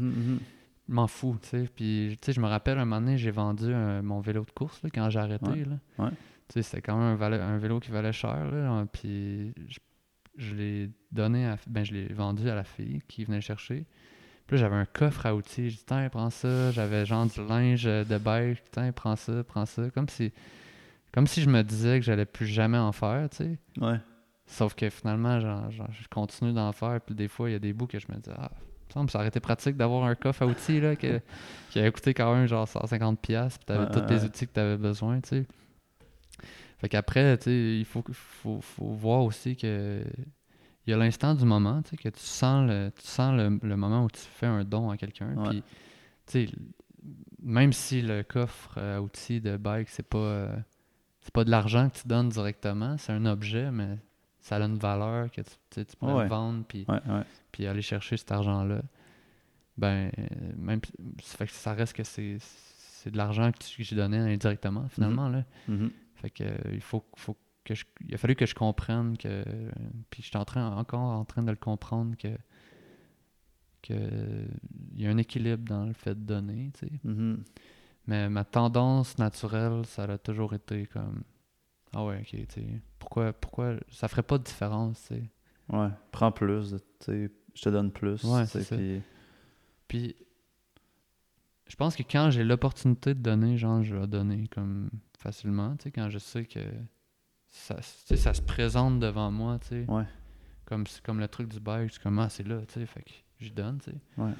Je m'en fous, tu sais. Puis, tu sais, je me rappelle un moment donné, j'ai vendu un- mon vélo de course, là, quand j'ai arrêté, Ouais, là. ouais. Tu sais, c'était quand même un, vélo qui valait cher, là, hein, puis je, je l'ai donné à, ben, je l'ai vendu à la fille qui venait le chercher. Puis là, j'avais un coffre à outils. J'ai dit, tiens, prends ça. J'avais genre du linge euh, de bike. Tiens, prends ça, prends ça. Comme si, comme si je me disais que j'allais plus jamais en faire, tu sais. Ouais. Sauf que finalement, genre, genre, je continue d'en faire. Puis des fois, il y a des bouts que je me dis, ah, semble ça aurait été pratique d'avoir un coffre à outils, là, que- qui avait coûté quand même genre 150$. Puis t'avais Ouais, tous les outils que t'avais besoin, tu sais. Fait qu'après, tu sais, il faut, faut, faut voir aussi que il y a l'instant du moment, tu sais, que tu sens le, tu sens le, le moment où tu fais un don à quelqu'un. Ouais. Puis, tu sais, même si le coffre à outils de bike, c'est pas, euh, c'est pas de l'argent que tu donnes directement, c'est un objet, mais ça a une valeur que tu, tu pourrais Ouais. vendre puis, Ouais, ouais. puis aller chercher cet argent-là. Ben, euh, même, ça fait que ça reste que c'est, c'est de l'argent que, j'ai donné indirectement, finalement, là. Mhm. Fait que euh, il faut, faut que je, il a fallu que je comprenne que puis je suis en train encore en train de le comprendre que que il y a un équilibre dans le fait de donner, tu sais. Mhm. Mais ma tendance naturelle, ça a toujours été comme ah ouais, OK, tu. Pourquoi pourquoi ça ferait pas de différence, tu sais. Ouais. Prends plus, tu sais, je te donne plus. Ouais, c'est ça. puis- Puis je pense que quand j'ai l'opportunité de donner, genre je vais donner comme facilement, tu sais, quand je sais que ça, ça se présente devant moi, tu sais. Ouais. Comme, comme le truc du bike, c'est comme, ah, c'est là, tu sais, fait que je donne, tu sais. Ouais.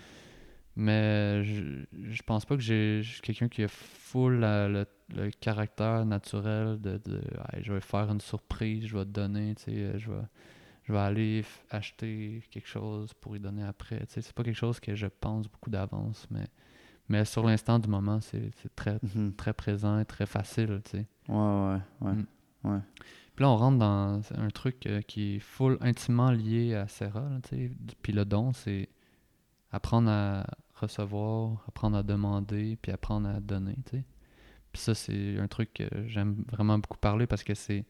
Mais je, je pense pas que j'ai je suis quelqu'un qui a full la- le, le caractère naturel de, de Hey, je vais faire une surprise, je vais te donner, tu sais, je vais, je vais aller acheter quelque chose pour y donner après. Tu sais, c'est pas quelque chose que je pense beaucoup d'avance, mais, Mais sur l'instant du moment, c'est très, Mhm. très présent et très facile, tu sais. Ouais, ouais, ouais. Mm. ouais. Puis là, on rentre dans un truc euh, qui est full intimement lié à là, tu sais. Puis le don, c'est apprendre à recevoir, apprendre à demander, puis apprendre à donner, tu sais. Puis ça, c'est un truc que j'aime vraiment beaucoup parler parce que c'est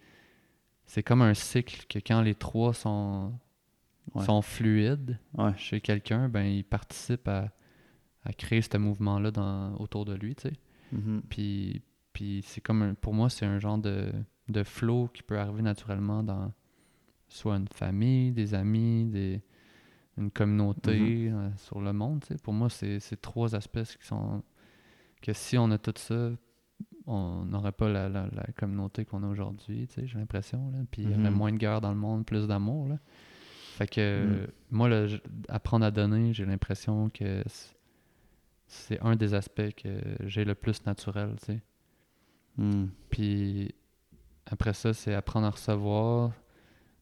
c'est comme un cycle que quand les trois sont, Ouais. sont fluides Ouais. chez quelqu'un, ben il participe à, à créer ce mouvement-là dans- autour de lui, tu sais. Mhm. Puis, puis c'est comme, un- pour moi, c'est un genre de, de flow qui peut arriver naturellement dans soit une famille, des amis, des, une communauté euh, sur le monde. Pour moi, c'est trois aspects qui sont. que si on a tout ça, on n'aurait pas la, la- la communauté qu'on a aujourd'hui, j'ai l'impression. Puis il y aurait Mhm. moins de guerre dans le monde, plus d'amour. Fait que Mhm. moi, apprendre à donner, j'ai l'impression que c'est un des aspects que j'ai le plus naturel. Mm. Puis après ça, c'est apprendre à recevoir.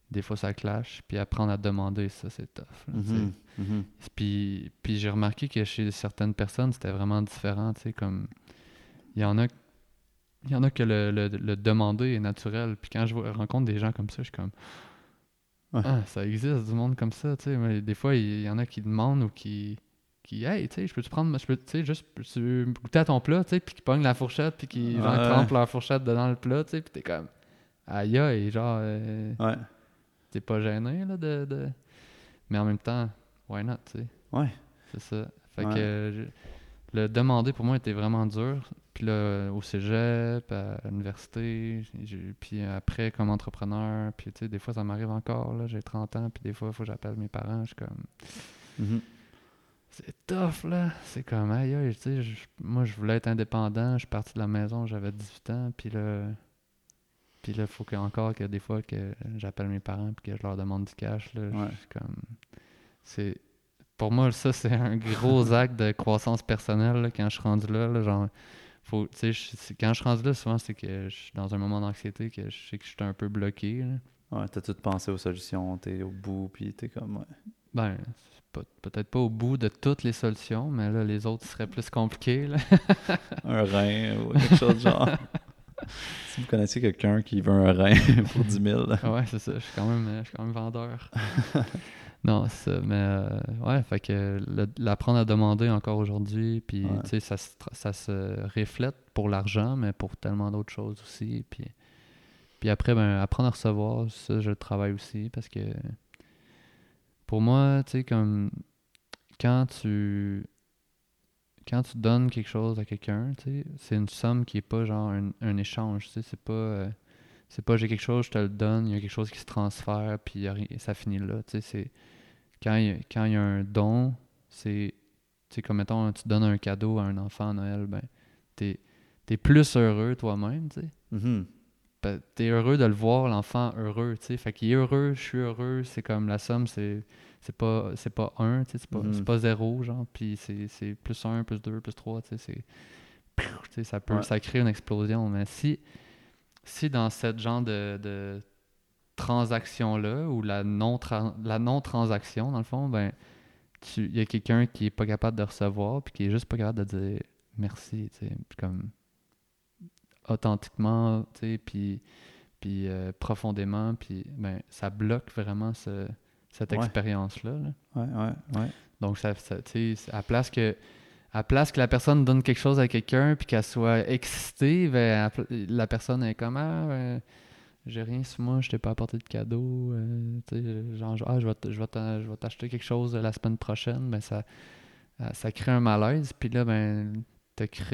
Des fois, ça clash. Puis apprendre à demander, ça, c'est tough. là. Mhm. Mhm. Puis, puis j'ai remarqué que chez certaines personnes, c'était vraiment différent. Tu sais, comme il y en a, il y en a que le, le, le demander est naturel. Puis quand je rencontre des gens comme ça, je suis comme Ouais. ah, ça existe du monde comme ça. Tu sais, mais des fois, il y en a qui demandent ou qui qui hey, tu sais, je peux te prendre, je peux, tu sais, juste goûter à ton plat, tu sais, puis qui pognent la fourchette, puis qui Ouais. trempent leur fourchette dedans le plat, tu sais, puis t'es comme aïe aïe, genre euh, Ouais. T'es pas gêné là de, de- mais en même temps why not tu sais? Ouais. c'est ça fait Ouais. que je- le demander pour moi était vraiment dur puis là au cégep à l'université puis après comme entrepreneur puis tu sais des fois ça m'arrive encore là j'ai 30 ans puis des fois il faut que j'appelle mes parents je suis comme Mhm. c'est tough là c'est comme aïe aïe tu sais moi je voulais être indépendant je suis parti de la maison j'avais 18 ans puis là puis là faut que encore que des fois que j'appelle mes parents puis que je leur demande du cash là Ouais. comme c'est pour moi ça c'est un gros *laughs* acte de croissance personnelle là, quand je suis rendu là, là, genre faut je- quand je suis rendu là souvent c'est que je suis dans un moment d'anxiété que je sais que je suis un peu bloqué là. Ouais, t'as tout pensé aux solutions, t'es au bout, puis t'es comme, ouais. Ben, peut-être pas au bout de toutes les solutions, mais là, les autres seraient plus compliqués. Là. *laughs* un rein ou quelque chose de genre. *laughs* si vous connaissez quelqu'un qui veut un rein *laughs* pour 10 000, Ah ouais, c'est ça. Je suis quand même, euh, je suis quand même vendeur. *laughs* non, c'est ça. Mais euh, ouais, fait que l'apprendre à demander encore aujourd'hui, puis Ouais. tu sais, ça, se ça se reflète pour l'argent, mais pour tellement d'autres choses aussi. Puis, puis après, ben, apprendre à recevoir, ça, je le travaille aussi parce que pour moi, tu sais, comme quand tu quand tu donnes quelque chose à quelqu'un, c'est une somme qui est pas genre un, un échange, c'est pas euh, c'est pas j'ai quelque chose, je te le donne, il y a quelque chose qui se transfère puis ça finit là, c'est quand il y a- quand y a un don, c'est comme mettons tu donnes un cadeau à un enfant à Noël, ben t'es es plus heureux toi-même, tu sais. Mhm. Ben, t'es heureux de le voir l'enfant heureux, tu sais. Fait qu'il est heureux, je suis heureux, c'est comme la somme, c'est c'est pas c'est pas un, tu sais, c'est pas, c'est pas zéro, genre, puis c'est plus un, plus deux, plus trois, tu sais, c'est tu sais, ça peut Ouais. ça crée une explosion, mais si si dans cette genre de, de transaction là ou la non la non dans le fond, ben tu il y a quelqu'un qui est pas capable de recevoir puis qui est juste pas capable de dire merci, tu comme authentiquement, tu sais, puis, puis euh, profondément, puis ben, ça bloque vraiment ce- cette Ouais. expérience-là. là. Ouais. Donc, ça, ça, à place que à place que la personne donne quelque chose à quelqu'un puis qu'elle soit excitée, ben, la personne est comme ah, ben, j'ai rien sur moi, je t'ai pas apporté de cadeau, euh, genre ah, je vais je vais t'acheter quelque chose la semaine prochaine, ben ça euh, ça crée un malaise puis là ben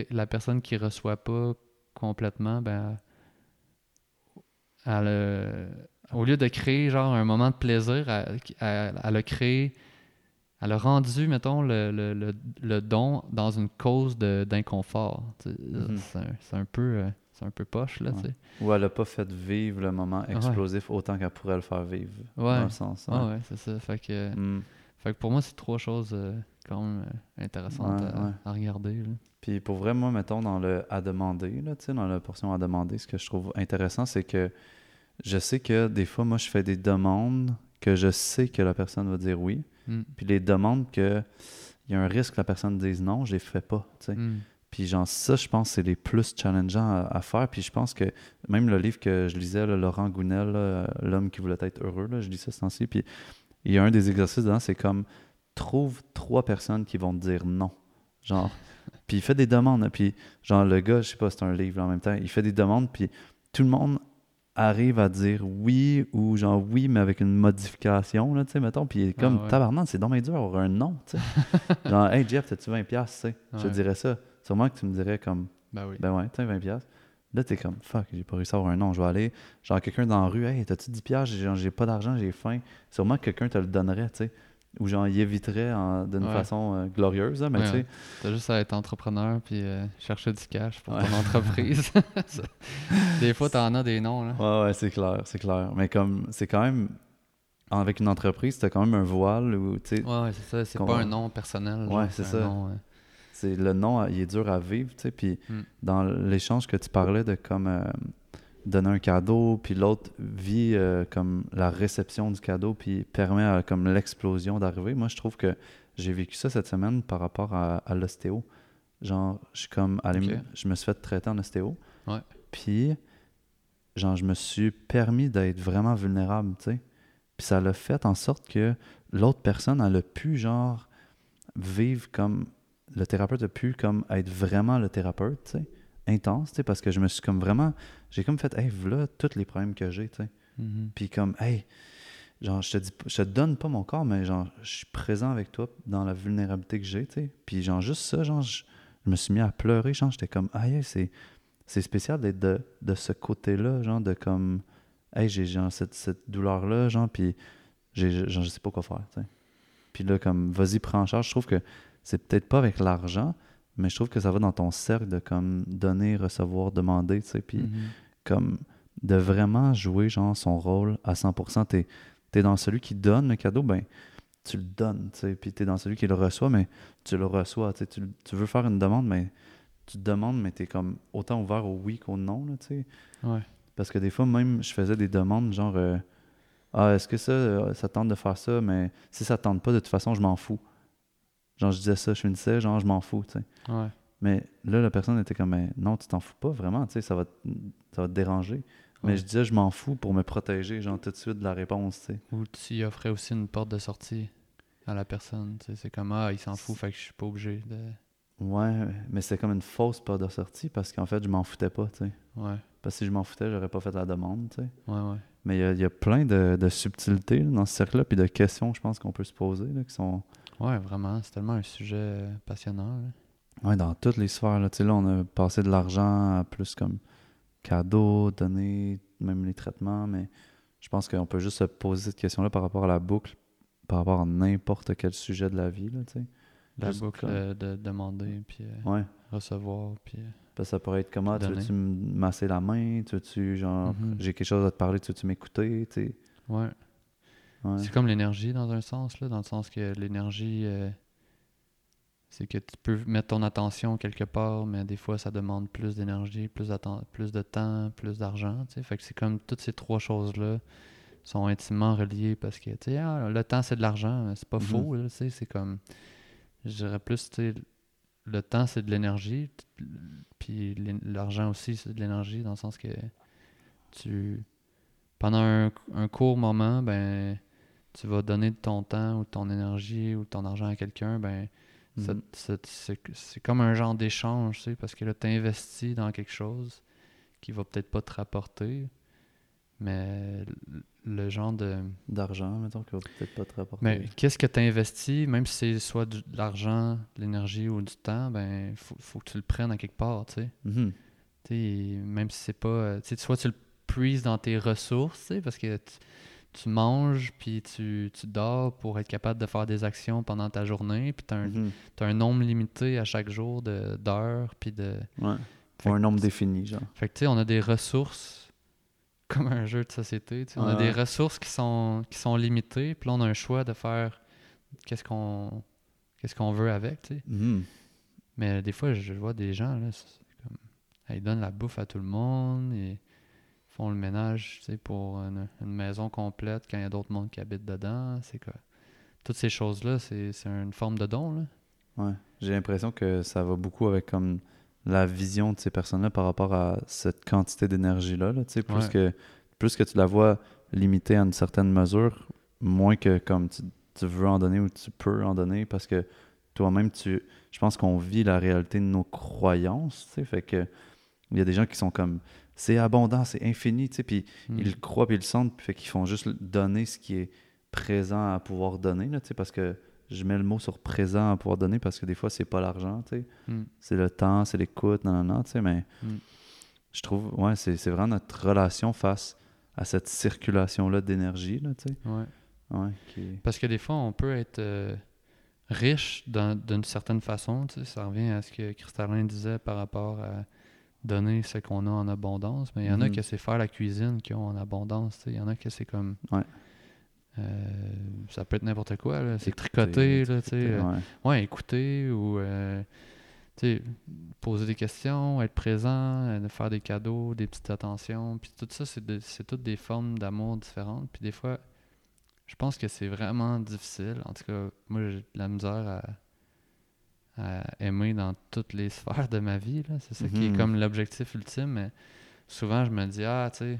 la personne qui reçoit pas complètement ben elle, au lieu de créer genre un moment de plaisir, elle, elle- elle a créé elle a rendu, mettons, le, le, le, le don dans une cause d'inconfort. Mhm. C'est un, peu euh, c'est un peu poche, là, Ouais. tu sais. Ou elle a pas fait vivre le moment explosif autant qu'elle pourrait le faire vivre. Ouais. Dans le sens. Ouais, ouais, c'est ça. Fait que, Mm. fait que pour moi, c'est trois choses euh, quand même euh, intéressantes à, regarder. là. Puis pour vrai, moi, mettons, dans le à demander, là, tu sais, dans la portion à demander, ce que je trouve intéressant, c'est que je sais que des fois, moi, je fais des demandes que je sais que la personne va dire oui. Mm. Puis les demandes que il y a un risque que la personne dise non, je les fais pas. Hmm. Puis genre ça, je pense, c'est les plus challengeants à, à faire. Puis je pense que même le livre que je lisais, là, Laurent Gounel, L'homme qui voulait être heureux, là, je lis ça ce temps-ci. Puis il y a un des exercices dedans, c'est comme trouve trois personnes qui vont te dire non. Genre, puis il fait des demandes. Puis genre le gars, je sais pas, c'est un livre en même temps, il fait des demandes. Puis tout le monde arrive à dire oui ou genre oui, mais avec une modification, là, tu sais, mettons. Puis il est comme Ah ouais. tabarnak, c'est dommage dur d'avoir un non, tu sais. *laughs* genre, hey Jeff, t'as-tu 20$, tu sais? Je te Ouais. dirais ça. Sûrement que tu me dirais comme Ben oui. ben ouais, tiens, 20$. piastres. Là, t'es comme, fuck, j'ai pas réussi à avoir un nom. Je vais aller, genre, quelqu'un dans la rue, hey, t'as-tu 10$, piastres? J'ai- genre, j'ai pas d'argent, j'ai faim. Sûrement que quelqu'un te le donnerait, tu sais. Ou genre, il éviterait en- d'une Ouais. façon euh, glorieuse, hein, mais Ouais, tu sais. T'as juste à être entrepreneur puis euh, chercher du cash pour Ouais. ton entreprise. *laughs* *laughs* Des fois, t'en as des noms, là. Ouais, ouais, c'est clair, c'est clair. Mais comme, c'est quand même, avec une entreprise, t'as quand même un voile où, tu sais, Ouais, c'est ça. C'est pas un nom personnel. Ouais, c'est ça. nom, le nom, il est dur à vivre, tu sais. Puis Mm. dans l'échange que tu parlais de comme euh, donner un cadeau, puis l'autre vit euh, comme la réception du cadeau, puis permet à, comme l'explosion d'arriver. Moi, je trouve que j'ai vécu ça cette semaine par rapport à, à l'ostéo. Genre, je suis comme Ok. je me suis fait traiter en ostéo. Ouais. Puis, genre, je me suis permis d'être vraiment vulnérable, tu sais. Puis ça l'a fait en sorte que l'autre personne, elle a pu, genre, vivre comme. Le thérapeute a pu, comme, être vraiment le thérapeute, tu sais. Intense, tu sais, parce que je me suis comme vraiment. J'ai comme fait, hey, voilà tous les problèmes que j'ai, tu sais. mhm. Puis comme, hey, genre, je te dis, je te donne pas mon corps, mais genre, je suis présent avec toi dans la vulnérabilité que j'ai, tu sais. Puis genre, juste ça, genre, je, je me suis mis à pleurer, genre, j'étais comme, aïe, c'est, c'est spécial d'être de, de ce côté-là, genre, de comme, hey, j'ai genre cette, cette douleur-là, genre, puis j'ai, genre, je sais pas quoi faire, tu sais. Puis là, comme, vas-y, prends en charge. Je trouve que c'est peut-être pas avec l'argent, mais je trouve que ça va dans ton cercle de comme donner, recevoir, demander, tu sais. Puis Mhm. Comme de vraiment jouer genre son rôle à 100%. T'es es dans celui qui donne le cadeau, ben tu le donnes, tu sais. Puis t'es dans celui qui le reçoit, mais tu le reçois, tu. Tu, tu veux faire une demande, mais tu te demandes, mais t'es comme autant ouvert au oui qu'au non, là, tu sais. Ouais. Parce que des fois, même, je faisais des demandes genre euh, Ah, est-ce que ça, euh, ça tente de faire ça, mais si ça tente pas, de toute façon, je m'en fous. Genre, je disais ça, je finissais, genre, je m'en fous, tu sais. Ouais. Mais là, la personne était comme, Mais non, tu t'en fous pas vraiment, tu sais, ça va, te- ça va te déranger. Mais Ouais. je disais, je m'en fous pour me protéger, genre, tout de suite de la réponse, tu sais. Ou tu y offrais aussi une porte de sortie à la personne. tu sais, C'est comme, ah, il s'en fout, fait que je suis pas obligé de. Ouais, mais c'est comme une fausse porte de sortie parce qu'en fait, je m'en foutais pas, tu sais. Ouais, Parce que si je m'en foutais, j'aurais pas fait la demande, tu sais. ouais, ouais. Mais il y a, il y a plein de, de subtilités là, dans ce cercle-là, puis de questions, je pense, qu'on peut se poser, là, qui sont Ouais, vraiment, c'est tellement un sujet passionnant. là. Ouais, dans toutes les sphères. Là. Tu là, on a passé de l'argent à plus comme cadeaux, donner, même les traitements, mais je pense qu'on peut juste se poser cette question-là par rapport à la boucle, par rapport à n'importe quel sujet de la vie, là, tu sais. La Juste boucle euh, de demander, puis euh, Ouais. recevoir, puis. euh, Parce que ça pourrait être comment, tu Donner. veux-tu me masser la main, tu veux-tu, genre, Mhm. j'ai quelque chose à te parler, tu veux-tu m'écouter, tu sais. Ouais. Ouais. C'est comme l'énergie dans un sens, là, dans le sens que l'énergie, euh, c'est que tu peux mettre ton attention quelque part, mais des fois ça demande plus d'énergie, plus, plus de temps, plus d'argent. Fait que c'est comme toutes ces trois choses-là sont intimement reliées parce que tu sais, ah, le temps c'est de l'argent, mais c'est pas Mhm. faux. tu sais, c'est comme, je dirais plus, tu sais, le temps c'est de l'énergie, puis l'argent aussi c'est de l'énergie dans le sens que tu pendant un, un court moment, ben tu vas donner de ton temps ou de ton énergie ou de ton argent à quelqu'un, ben ça- c'est comme un genre d'échange, tu sais, parce que là, tu investis dans quelque chose qui va peut-être pas te rapporter, mais le- genre de... D'argent, mettons, qui va peut-être pas te rapporter. Mais qu'est-ce que tu investi, même si c'est soit de l'argent, de l'énergie ou du temps, ben faut, faut que tu le prennes à quelque part, tu sais. Mhm. Tu sais, même si c'est pas. Tu sais, soit tu le puises dans tes ressources, tu sais, parce que tu, tu manges, puis tu, tu dors pour être capable de faire des actions pendant ta journée, puis tu as, Mhm. un nombre limité à chaque jour de- d'heures, puis de. Ouais. Fait Ou un nombre défini, genre. Fait que tu sais, on a des ressources *laughs* comme un jeu de société. tu sais, on a Ouais, des ressources qui sont, qui sont limitées, puis là, on a un choix de faire qu'est-ce qu'on qu'est-ce qu'on veut avec, tu sais. Mhm. Mais des fois, je vois des gens, là, comme, ils donnent la bouffe à tout le monde, et font le ménage, tu sais, pour une, une maison complète quand il y a d'autres mondes qui habitent dedans. C'est quoi? Toutes ces choses-là, c'est une forme de don, là. Ouais. J'ai l'impression que ça va beaucoup avec comme la vision de ces personnes-là par rapport à cette quantité d'énergie-là. Là, plus, Ouais. que, plus que tu la vois limitée à une certaine mesure, moins que comme tu, tu veux en donner ou tu peux en donner parce que toi-même, tu je pense qu'on vit la réalité de nos croyances. Fait que il y a des gens qui sont comme c'est abondant, c'est infini, tu sais, puis Mm. ils le croient puis ils le sentent, puis fait qu'ils font juste donner ce qui est présent à pouvoir donner, là, tu sais, parce que je mets le mot sur présent à pouvoir donner parce que des fois, c'est pas l'argent, tu sais. Mm. C'est le temps, c'est l'écoute, non, non, non, tu sais, mais Mm. je trouve, ouais, c'est c'est vraiment notre relation face à cette circulation-là d'énergie, là, tu sais. Ouais. Ouais, qui... Parce que des fois, on peut être euh, riche d'une certaine façon. tu sais, Ça revient à ce que Cristallin disait par rapport à donner ce qu'on a en abondance. Mais il y en a Mhm. que c'est faire la cuisine qui ont en abondance. Il y en a que c'est comme. Ouais. euh, ça peut être n'importe quoi. C'est tricoter. Là, ouais. ouais, écouter ou euh, poser des questions, être présent, euh, faire des cadeaux, des petites attentions. Puis tout ça, c'est de- c'est toutes des formes d'amour différentes. Puis des fois, je pense que c'est vraiment difficile. En tout cas, moi, j'ai de la misère à, à aimer dans toutes les *laughs* sphères de ma vie. C'est ça qui est Mhm. comme l'objectif ultime. Mais souvent, je me dis, ah, tu sais,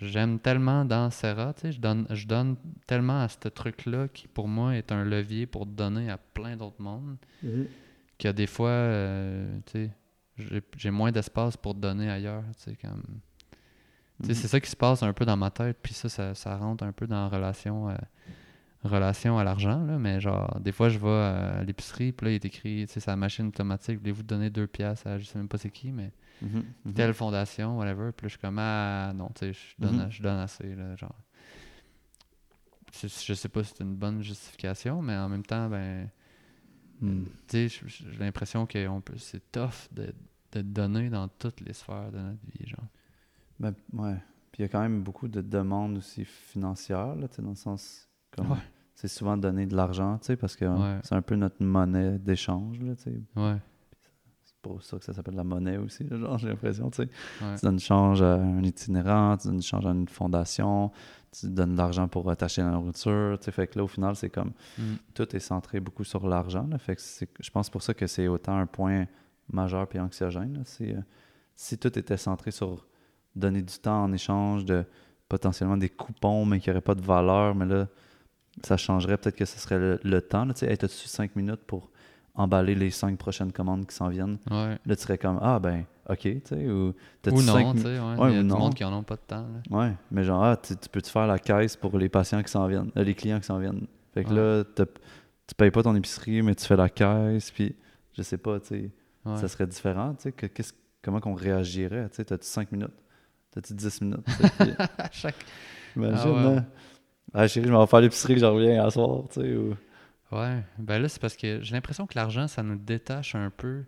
j'aime tellement dans Serra, tu sais, je donne, je donne tellement à ce truc-là qui, pour moi, est un levier pour donner à plein d'autres mondes que des fois, euh, tu sais, j'ai- moins d'espace pour donner ailleurs, tu sais, comme... Mhm. c'est ça qui se passe un peu dans ma tête, puis ça, ça, ça rentre un peu dans relation, euh, relation à l'argent, là, mais genre, des fois, je vais à l'épicerie, puis là, il est écrit, tu sais, c'est la machine automatique, voulez-vous donner deux piastres à je sais même pas c'est qui, mais Mhm, mhm. telle fondation, whatever, puis là, je suis comme, ah, non, tu sais, je donne, Mhm. je donne assez, là, genre. Je, je sais pas si c'est une bonne justification, mais en même temps, ben, Mm. tu sais, j'ai l'impression que on peut- c'est tough de, de donner dans toutes les sphères de notre vie, genre. Ben, ouais. Puis il y a quand même beaucoup de demandes aussi financières, là, tu sais, dans le sens. Ouais. C'est souvent donner de l'argent, tu sais, parce que Ouais. c'est un peu notre monnaie d'échange, là, tu sais. Ouais, C'est pour ça que ça s'appelle la monnaie aussi, là, genre, j'ai l'impression, tu sais. Tu donnes change à un itinérant, tu donnes change à une fondation, tu donnes de l'argent pour attacher la nourriture, tu sais. Fait que là, au final, c'est comme. Mm. Tout est centré beaucoup sur l'argent, là. Fait que je pense pour ça que c'est autant un point majeur puis anxiogène. C'est, euh, si tout était centré sur donner du temps en échange de potentiellement des coupons, mais qui n'auraient pas de valeur, mais là, ça changerait. Peut-être que ce serait le, le temps. Là, tu sais, Hey, t'as-tu cinq minutes pour emballer les cinq prochaines commandes qui s'en viennent? Ouais. Là, tu serais comme, ah ben, ok, tu sais, ou cinq non, tu sais, ouais. Ouais, il y a du non. monde qui en ont pas de temps, là. Ouais, mais genre, ah, tu, tu peux-tu faire la caisse pour les patients qui s'en viennent, euh, les clients qui s'en viennent? Fait que là, tu payes pas ton épicerie, mais tu fais la caisse, puis je sais pas, tu sais, ça serait différent, tu sais, que, qu'est-ce- comment qu'on réagirait, tu sais, t'as-tu 5 minutes? T'as-tu 10 minutes? *laughs* puis- À chaque... Imagine, Ah ouais. hein? Ah, chérie, je m'en vais faire l'épicerie, je reviens à soir, tu sais, ou... Ouais, ben là, c'est parce que j'ai l'impression que l'argent, ça nous détache un peu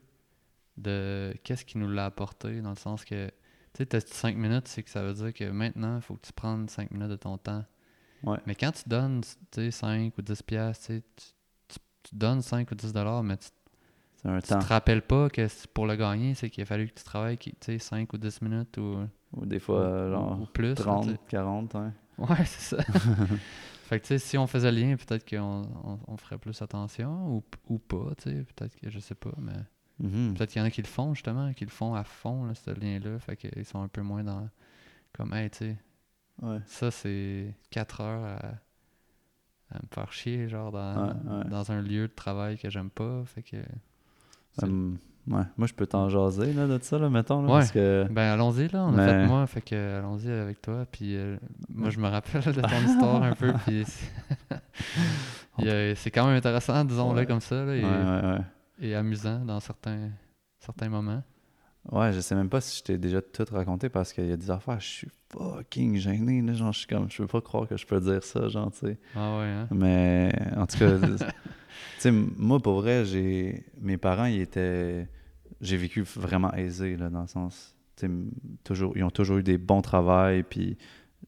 de qu'est-ce qui nous l'a apporté, dans le sens que, tu sais, t'as 5 minutes, c'est que ça veut dire que maintenant, il faut que tu prennes 5 minutes de ton temps. Ouais. Mais quand tu donnes, tu sais, 5 ou 10 piastres, tu, donnes 5 ou 10 dollars, mais tu, un tu temps. te rappelles pas que pour le gagner, c'est qu'il a fallu que tu travailles, qui- tu sais, 5 ou 10 minutes ou, Ou des fois, ou- genre, ou plus. là, tu 30, sais. 40, hein. Ouais, c'est ça. *laughs* fait que, tu sais, si on faisait le lien, peut-être qu'on on, on ferait plus attention ou, ou pas, tu sais. Peut-être que, je sais pas, mais Mhm. peut-être qu'il y en a qui le font, justement, qui le font à fond, là, ce lien-là. Fait qu'ils sont un peu moins dans. Comme, hey, tu sais, Ouais. ça, c'est 4 heures à, à me faire chier, genre, dans, Ouais, ouais. dans un lieu de travail que j'aime pas. Fait que. Ouais. Moi, je peux t'en jaser, là, de ça, là, mettons, là, Ouais. parce que... Ben, allons-y, là. On a Mais- fait moi, fait que allons-y avec toi. Puis euh, moi, je me rappelle de ton *laughs* histoire un peu. Puis *laughs* c'est- quand même intéressant, disons-le Ouais. comme ça, là, et, Ouais, ouais, ouais. et amusant dans certains, certains moments. Ouais, je sais même pas si je t'ai déjà tout raconté parce qu'il y a des affaires, je suis fucking gêné, là, genre, je suis comme, je peux pas croire que je peux dire ça, genre, tu sais. Ah ouais, hein? Mais, en tout cas, *laughs* tu sais, moi, pour vrai, j'ai, mes parents, ils étaient, j'ai vécu vraiment aisé, là, dans le sens, tu sais, toujours, ils ont toujours eu des bons travails, puis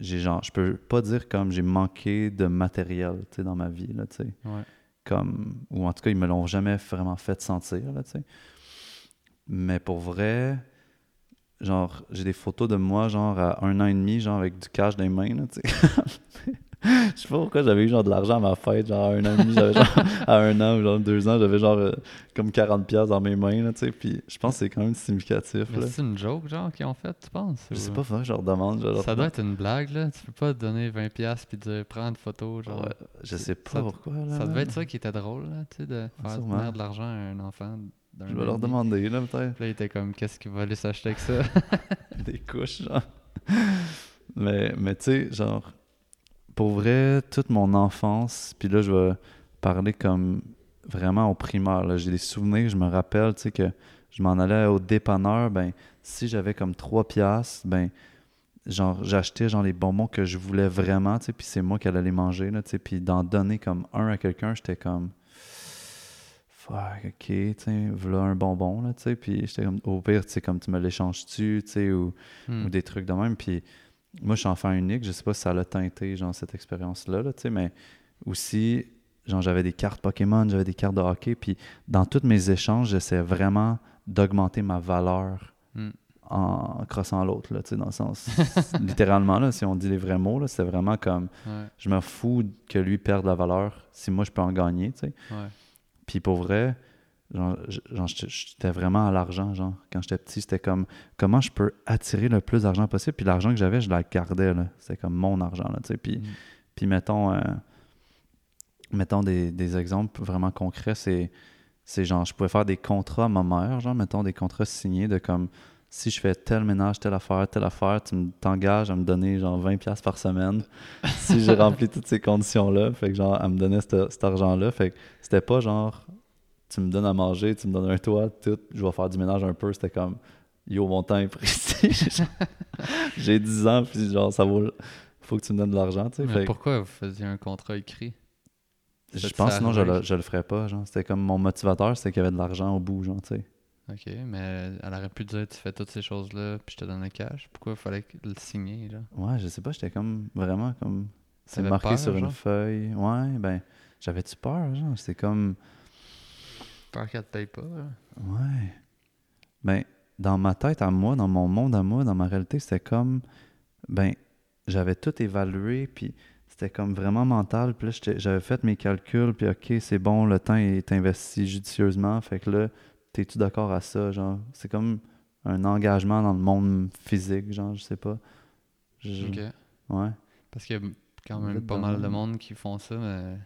j'ai genre, je peux pas dire comme j'ai manqué de matériel, tu sais, dans ma vie, là, tu sais Ouais. comme ou en tout cas ils me l'ont jamais vraiment fait sentir là tu sais mais pour vrai genre j'ai des photos de moi genre à un an et demi genre avec du cash dans les mains là tu sais *laughs* Je sais pas pourquoi j'avais eu genre de l'argent à ma fête, genre à un an et demi, j'avais genre *laughs* à un an ou genre deux ans, j'avais genre euh, comme 40 pièces dans mes mains, là, tu sais, puis je pense que c'est quand même significatif, Mais là. c'est une joke, genre, qu'ils ont fait, tu penses? Je ou- sais pas, faudrait que je leur demande, leur Ça doit être une blague, là. Tu peux pas te donner 20$ piastres puis dire prends une photo, genre. Ouais, je sais pas ça- pourquoi, là. Ça devait être ça qui était drôle, là, tu sais, de faire de l'argent à un enfant d'un Je vais leur demander, là, peut-être. Puis là, il était comme, qu'est-ce qu'il va aller s'acheter avec ça? *laughs* des couches, genre. mais, mais tu sais, genre, pour vrai, toute mon enfance, puis là, je vais parler comme vraiment au primaire. J'ai des souvenirs, je me rappelle, tu sais, que je m'en allais au dépanneur, ben, si j'avais comme 3 piastres, ben, genre, j'achetais, genre, les bonbons que je voulais vraiment, tu sais, puis c'est moi qui allais les manger, là, tu sais, puis d'en donner comme un à quelqu'un, j'étais comme... Fuck, ok, tu sais, voilà un bonbon, là, tu sais, puis j'étais comme, au pire, tu sais, comme tu me l'échanges-tu, tu sais, ou Hmm. ou des trucs de même. Puis moi, je suis enfant unique. Je sais pas si ça l'a teinté, genre, cette expérience-là, là, tu sais, mais aussi, genre, j'avais des cartes Pokémon, j'avais des cartes de hockey. Puis dans tous mes échanges, j'essayais vraiment d'augmenter ma valeur Hmm. en crossant l'autre, là, tu sais, dans le sens, *laughs* littéralement, là, si on dit les vrais mots, là, c'est vraiment comme, Ouais, je me fous que lui perde la valeur si moi, je peux en gagner, tu sais. ouais. Puis pour vrai, genre, j'étais vraiment à l'argent, genre. Quand j'étais petit, c'était comme comment je peux attirer le plus d'argent possible? Puis l'argent que j'avais, je la gardais, là. C'était comme mon argent, là, tu sais. Puis, Mm. puis mettons, euh, mettons des, des exemples vraiment concrets, c'est, c'est genre, je pouvais faire des contrats à ma mère, genre, mettons des contrats signés de comme si je fais tel ménage, telle affaire, telle affaire, tu me- t'engages à me donner genre 20$ piastres par semaine *laughs* si j'ai rempli toutes ces conditions-là. Fait que genre, elle me donnait cet, argent-là. Fait que c'était pas genre, tu me donnes à manger, tu me donnes un toit, tout, je vais faire du ménage un peu. C'était comme, yo, mon temps est précis. *laughs* j'ai 10 ans, puis genre, ça vaut. Faut que tu me donnes de l'argent, tu sais. Mais pourquoi vous faisiez un contrat écrit? je pense sinon je le, je le ferais pas. Genre, c'était comme mon motivateur, c'était qu'il y avait de l'argent au bout, genre, tu sais. Ok, mais elle aurait pu dire tu fais toutes ces choses-là puis je te donne le cash. Pourquoi il fallait le signer, là? Ouais, je sais pas, j'étais comme vraiment comme. C'est marqué peur, sur une feuille. Ouais, ben, j'avais-tu peur, genre? C'était comme. Peur qu'elle te paye pas, là. Ouais. Ben, dans ma tête à moi, dans mon monde à moi, dans ma réalité, c'était comme. Ben, j'avais tout évalué, puis c'était comme vraiment mental. Puis là, j'avais fait mes calculs, puis OK, c'est bon, le temps est investi judicieusement. Fait que là, t'es-tu d'accord à ça? Genre, c'est comme un engagement dans le monde physique, genre, je sais pas. Je- Ok. Ouais. Parce qu'il y a quand même pas mal de monde qui font ça, mais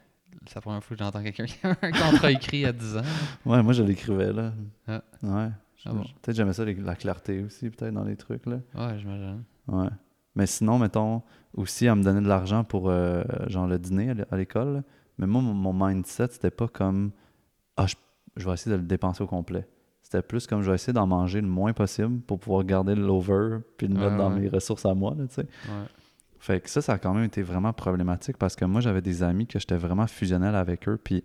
c'est la première fois que j'entends quelqu'un qui a un contrat écrit à 10 ans. Ouais, moi, je l'écrivais, là. Ah. Ouais. Ah bon. Peut-être j'aimais ça, les- la clarté aussi, peut-être, dans les trucs, là. Ouais, j'imagine. Ouais. Mais sinon, mettons, aussi, à me donner de l'argent pour, euh, genre, le dîner à l'é- à l'école. Mais moi, mon, mon mindset, c'était pas comme, ah, je, je vais essayer de le dépenser au complet. C'était plus comme, je vais essayer d'en manger le moins possible pour pouvoir garder l'over puis le Ouais, mettre dans ouais. mes ressources à moi, là, tu sais. Ouais. Fait que ça, ça a quand même été vraiment problématique parce que moi, j'avais des amis que j'étais vraiment fusionnel avec eux. Puis,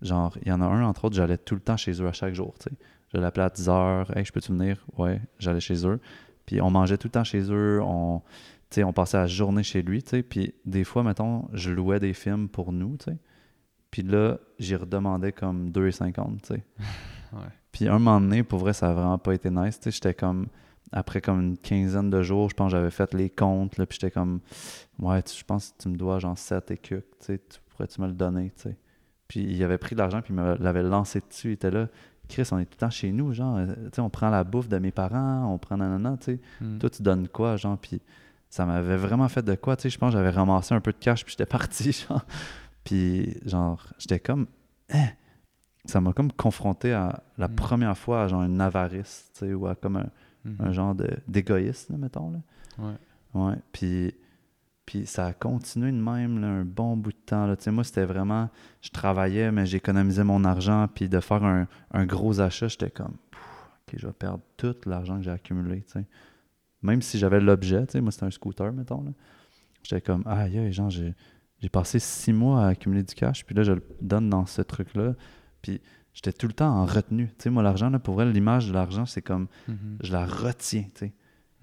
genre, il y en a un, entre autres, j'allais tout le temps chez eux à chaque jour, tu sais. Je l'appelais à 10 heures. Hey, je peux-tu venir? Ouais, j'allais chez eux. Puis, on mangeait tout le temps chez eux. On, on passait la journée chez lui, tu sais. Puis, des fois, mettons, je louais des films pour nous, tu sais. Puis là, j'y redemandais comme 2,50, tu sais. *laughs* Ouais. Puis un moment donné, pour vrai, ça a vraiment pas été nice. Tu sais, j'étais comme, après comme une quinzaine de jours, je pense que j'avais fait les comptes, là, puis j'étais comme, ouais, tu- je pense que tu me dois genre 7 et tu sais, tu pourrais-tu me le donner, tu sais. Puis il avait pris de l'argent, puis il me l'avait lancé dessus, il était là, Chris, on est tout le temps chez nous, genre, euh, tu sais, on prend la bouffe de mes parents, on prend nanana, tu sais. Hmm. Toi, tu donnes quoi, genre, puis ça m'avait vraiment fait de quoi, tu sais, je pense que j'avais ramassé un peu de cash, puis j'étais *laughs* parti, genre. Puis, genre, j'étais comme, hein, ça m'a comme confronté à la Mm. première fois à genre une avarice, tu sais, ou à comme un, Mhm. un genre d'égoïsme, mettons, là. Ouais. Ouais, puis, puis ça a continué de même là, un bon bout de temps. Là. Tu sais, moi, c'était vraiment, je travaillais, mais j'économisais mon argent, puis de faire un, un gros achat, j'étais comme, OK, je vais perdre tout l'argent que j'ai accumulé, tu sais. Même si j'avais l'objet, tu sais, moi, c'était un scooter, mettons. J'étais comme, aïe, aïe, genre, j'ai, j'ai passé six mois à accumuler du cash, puis là, je le donne dans ce truc-là, puis j'étais tout le temps en retenue. Tu sais, moi, l'argent, là, pour vrai, l'image de l'argent, c'est comme, Mhm. je la retiens, tu sais.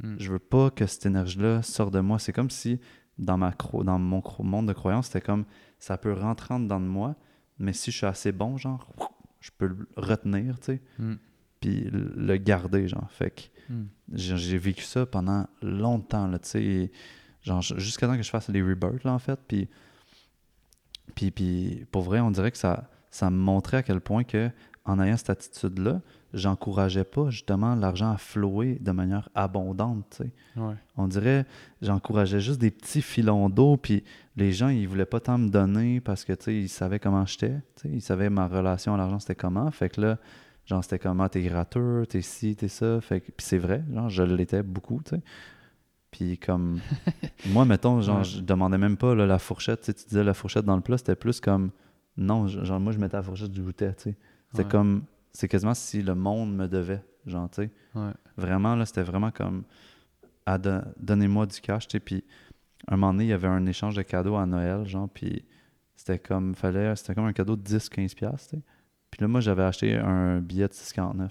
Hmm. Je veux pas que cette énergie-là sorte de moi. C'est comme si dans, ma cro- dans mon cro- monde de croyance, c'était comme ça peut rentrer en dedans de moi, mais si je suis assez bon, genre, je peux le retenir, tu sais, Hmm. puis le garder, genre. Fait que Hmm. j'ai vécu ça pendant longtemps, là, tu sais. genre, jusqu'à temps que je fasse les rebirths, là, en fait. Puis, puis, puis pour vrai, on dirait que ça, ça me montrait à quel point que en ayant cette attitude-là, j'encourageais pas justement l'argent à flouer de manière abondante. Ouais. On dirait, j'encourageais juste des petits filons d'eau, puis les gens, ils voulaient pas tant me donner parce que, ils savaient comment j'étais, ils savaient ma relation à l'argent, c'était comment. Fait que là, genre, c'était comment, t'es gratteux, t'es ci, t'es ça. Fait que, puis c'est vrai, genre, je l'étais beaucoup, tu sais. Puis comme, moi, mettons, genre, Ouais. je demandais même pas là, la fourchette, tu sais, tu disais la fourchette dans le plat, c'était plus comme, non, genre, moi, je mettais la fourchette, je goûtais, tu sais. Ouais. comme, c'est quasiment si le monde me devait, genre, tu sais. Ouais. Vraiment, là, c'était vraiment comme don- donnez-moi du cash, tu sais. Puis un moment donné, il y avait un échange de cadeaux à Noël, genre, puis c'était comme, fallait, c'était comme un cadeau de 10-15$, piastres, tu sais. Puis là, moi, j'avais acheté un billet de 6,49$.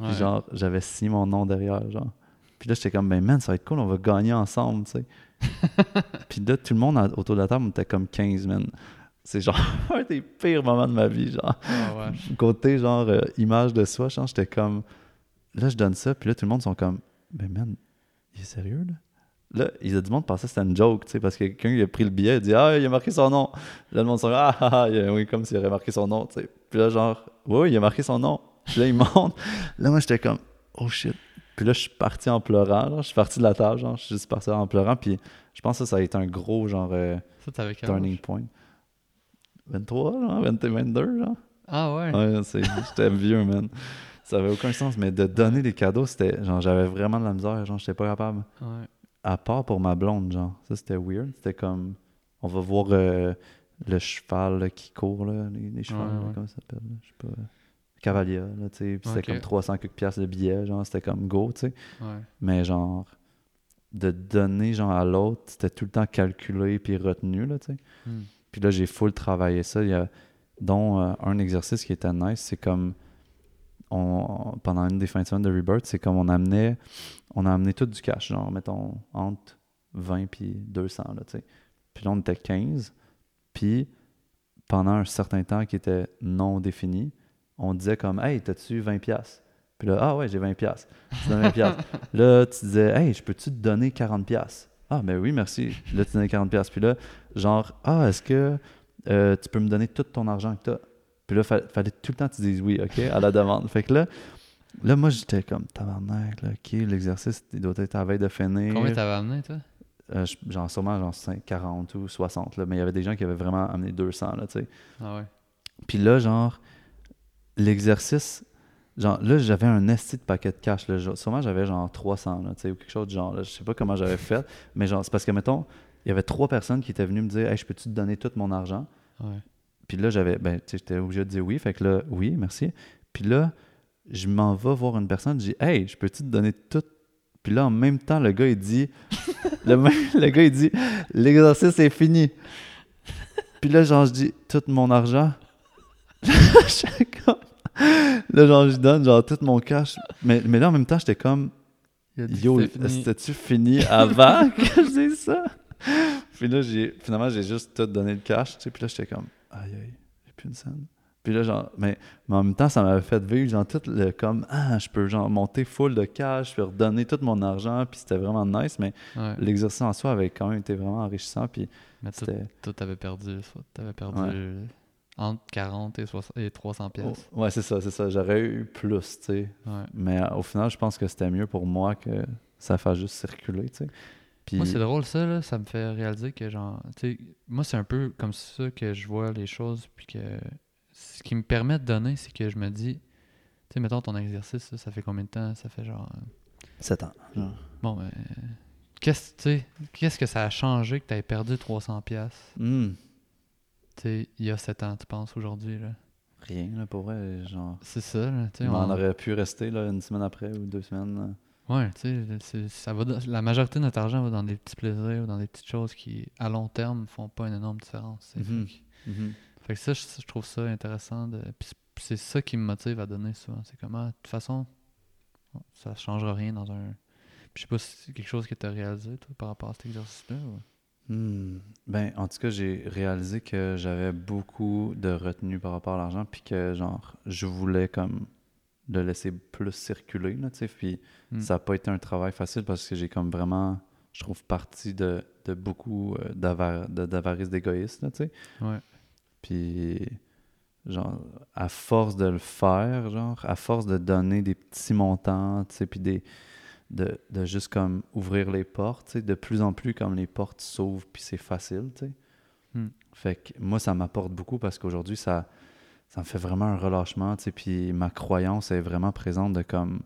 Puis genre, j'avais signé mon nom derrière, genre. Puis là, j'étais comme, ben man, ça va être cool, on va gagner ensemble, tu sais. *laughs* puis là, tout le monde autour de la table, on était comme 15, man. C'est genre *laughs* un des pires moments de ma vie, genre Ah ouais. côté genre euh, image de soi, genre, j'étais comme là je donne ça, puis là tout le monde sont comme ben man, il est sérieux là? Là, il y a du monde pensait que c'était une joke, tu sais, parce que quelqu'un il a pris le billet, il a dit Ah, il a marqué son nom. Là, le monde sont Ah, ah, ah, il a- oui, comme s'il aurait marqué son nom, tu sais. Puis là, genre, oui, oui, il a marqué son nom. Puis là, il *laughs* monte. Là, moi, j'étais comme Oh shit. Puis là, je suis parti en pleurant, genre, je suis parti de la table, genre, je suis juste parti en pleurant, puis je pense que ça, ça a été un gros, genre, euh, Ça, turning point. 23, genre, 20, 22, genre. Ah ouais. J'étais vieux, man. Ça avait aucun sens, mais de donner des cadeaux, c'était genre, j'avais vraiment de la misère, genre, j'étais pas capable. Ouais. À part pour ma blonde, genre, ça c'était weird. C'était comme, on va voir euh, le cheval là, qui court, là, les, les chevaux, Ouais, là, ouais. comment ça s'appelle, je sais pas. Cavalia, là, tu sais, puis c'était comme 300 quelques piastres de billet, genre, c'était comme go, tu sais. Ouais. Mais genre, de donner, genre, à l'autre, c'était tout le temps calculé puis retenu, là, tu sais. Hmm. Puis là, j'ai full travaillé ça. Il y a, dont euh, un exercice qui était nice, c'est comme on, pendant une des fins de semaine de Rebirth, c'est comme on amenait on a amené tout du cash, genre mettons entre 20 puis 200 là, tu sais. Puis là on était 15, puis pendant un certain temps qui était non défini, on disait comme "Hey, t'as-tu 20 pièces Puis là "Ah ouais, j'ai 20 pièces." Tu donnes 20 pièces. *laughs* Là, tu disais "Hey, je peux-tu te donner 40 pièces Ah ben oui, merci. Là tu donnais 40 pièces. Puis là genre "Ah, est-ce que euh, tu peux me donner tout ton argent que tu as. Puis là, fa- fallait tout le temps que tu dises oui, OK, à la demande. Fait que là, là moi, j'étais comme tabarnak, là, OK, l'exercice, il doit être à la veille de finir. Combien t'avais amené, toi? Euh, genre, sûrement, genre 5, 40 ou 60, là, mais il y avait des gens qui avaient vraiment amené 200, là, tu sais. Ah ouais. Puis là, genre, l'exercice, genre, là, j'avais un esti de paquet de cash, là. Sûrement, j'avais genre 300, là, tu sais, ou quelque chose du genre, là. Je sais pas comment j'avais fait, *laughs* mais genre, c'est parce que, mettons, il y avait trois personnes qui étaient venues me dire, hey, je peux-tu te donner tout mon argent? Ouais. Puis là, j'avais, ben, tu sais, j'étais obligé de dire oui. Fait que là, oui, merci. Puis là, je m'en vais voir une personne, je dis, hey, je peux-tu te donner tout? Puis là, en même temps, le gars, il dit, *laughs* le, même- le gars, il dit, l'exercice est fini. Puis là, genre, je dis, tout mon argent? *laughs* Comme- là, genre, je donne, genre, tout mon cash. Mais, mais là, en même temps, j'étais comme, Yo, c'était-tu fini avant *laughs* que je dise ça? Puis là, j'ai, finalement, j'ai juste tout donné le cash, tu sais, puis là, j'étais comme, aïe, aïe, j'ai plus une scène. Puis là, genre, mais, mais en même temps, ça m'avait fait vivre, genre, tout le, comme, ah, je peux, genre, monter full de cash, je peux redonner tout mon argent, puis c'était vraiment nice, mais Ouais. l'exercice en soi avait quand même été vraiment enrichissant, puis Mais tout, tout t'avais perdu. ça. T'avais perdu Ouais. Euh, entre 40 et, 60 et 300 pièces. Oh, ouais, c'est ça, c'est ça, j'aurais eu plus, tu sais. Ouais. Mais euh, au final, je pense que c'était mieux pour moi que ça fasse juste circuler, tu sais. Puis, Moi, c'est drôle, ça, là, ça me fait réaliser que, genre, tu sais, moi, c'est un peu comme ça que je vois les choses, puis que ce qui me permet de donner, c'est que je me dis, tu sais, mettons ton exercice, ça fait combien de temps? Ça fait genre. euh, 7 ans. genre. Bon, ben. Qu'est-ce, tu sais, qu'est-ce que ça a changé que tu aies perdu 300 pièces. Tu il y a 7 ans, tu penses, aujourd'hui, là Rien, là, pour vrai, genre... C'est ça, là, tu sais. On on- aurait pu rester là, une semaine après ou deux semaines. là. Ouais, tu sais, ça va dans- la majorité de notre argent va dans des petits plaisirs ou dans des petites choses qui, à long terme, font pas une énorme différence. sais. Mhm. Fait que- Fait que ça, je, je trouve ça intéressant. De... Puis c'est- ça qui me motive à donner souvent. C'est comme, ah, de toute façon, ça changera rien dans un. Puis je sais pas si c'est quelque chose que tu as réalisé, toi, par rapport à cet exercice-là. ou- Hmm. Ben, en tout cas, j'ai réalisé que j'avais beaucoup de retenue par rapport à l'argent, puis que, genre, je voulais comme le laisser plus circuler, là, tu sais. Puis Hmm. ça n'a pas été un travail facile parce que j'ai comme vraiment je trouve, partie de, de beaucoup euh, d'avarice d'égoïsme, là, tu sais. Ouais. Puis, genre, à force de le faire, genre, à force de donner des petits montants, tu sais, puis des, de, de juste comme ouvrir les portes, de plus en plus, comme les portes s'ouvrent, puis c'est facile, tu sais. Hmm. Fait que moi, ça m'apporte beaucoup parce qu'aujourd'hui, ça, ça me fait vraiment un relâchement, tu sais, puis ma croyance est vraiment présente de comme,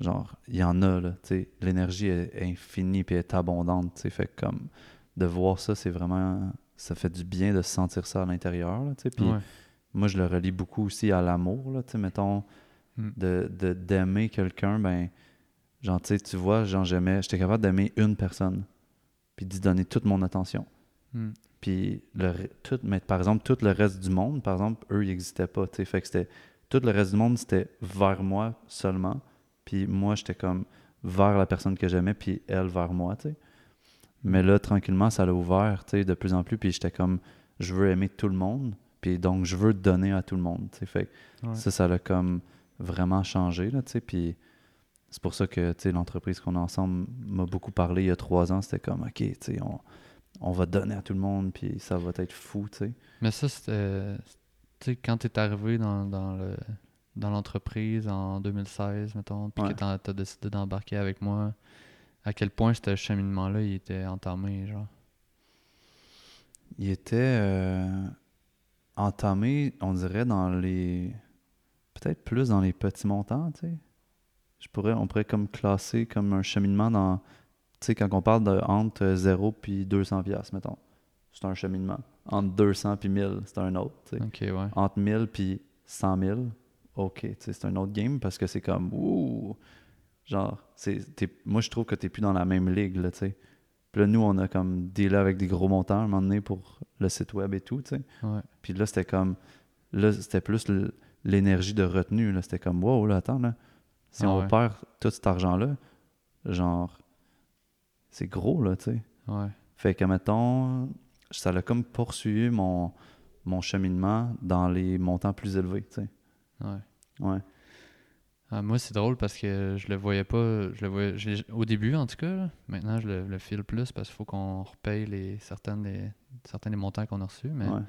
genre, il y en a, là, tu sais, l'énergie est, est infinie, puis est abondante, tu sais, fait que comme, de voir ça, c'est vraiment, ça fait du bien de sentir ça à l'intérieur, tu sais, puis Ouais. moi, je le relie beaucoup aussi à l'amour, là, tu sais, mettons, Mm. de de- d'aimer quelqu'un, ben, genre, tu vois, genre, j'aimais, j'étais capable d'aimer une personne, puis d'y donner toute mon attention. Hmm. Puis, le, tout, mais par exemple, tout le reste du monde, par exemple, eux, ils n'existaient pas, tu sais, fait que c'était, tout le reste du monde, c'était vers moi seulement, puis moi, j'étais comme vers la personne que j'aimais, puis elle vers moi, tu sais. Mais là, tranquillement, ça l'a ouvert, tu sais, de plus en plus, puis j'étais comme, je veux aimer tout le monde, puis donc, je veux donner à tout le monde, tu sais, fait que Ouais. ça, ça l'a comme vraiment changé, là, tu sais, puis c'est pour ça que, l'entreprise qu'on a ensemble m'a beaucoup parlé il y a trois ans, c'était comme, OK, on, on va donner à tout le monde, puis ça va être fou, tu sais. Mais ça, c'était. Quand tu es arrivé dans, dans le dans l'entreprise en 2016, mettons, puis Ouais. que tu as décidé d'embarquer avec moi, à quel point ce cheminement-là, il était entamé, genre? Il était euh, entamé, on dirait, dans les... Peut-être plus dans les petits montants, tu sais. Je pourrais, on pourrait comme classer comme un cheminement dans... Tu sais, quand on parle de entre 0 puis 200 piastres, mettons. C'est un cheminement. Entre 200 puis 1000, c'est un autre, tu sais. Ok, ouais. entre 1000 puis 100 000, ok, tu sais, c'est un autre game parce que c'est comme, ouh, genre, c'est, moi je trouve que t'es plus dans la même ligue, là, tu sais. Puis là, nous, on a comme dealé avec des gros montants à un moment donné pour le site web et tout, tu sais. Ouais. Puis là, c'était comme, là, c'était plus l'énergie de retenue, là, c'était comme, wow, là, attends, là, si Ah on ouais. perd tout cet argent-là, genre, c'est gros, là, tu sais. Ouais. Fait que, mettons, ça l'a comme poursuivi mon, mon cheminement dans les montants plus élevés, tu sais. Ouais. Ouais. Ah, moi, c'est drôle parce que je le voyais pas. Je le voyais, au début, en tout cas. là. Maintenant, je le, le file plus parce qu'il faut qu'on repaye les, certaines des, certains des montants qu'on a reçus. Mais ouais.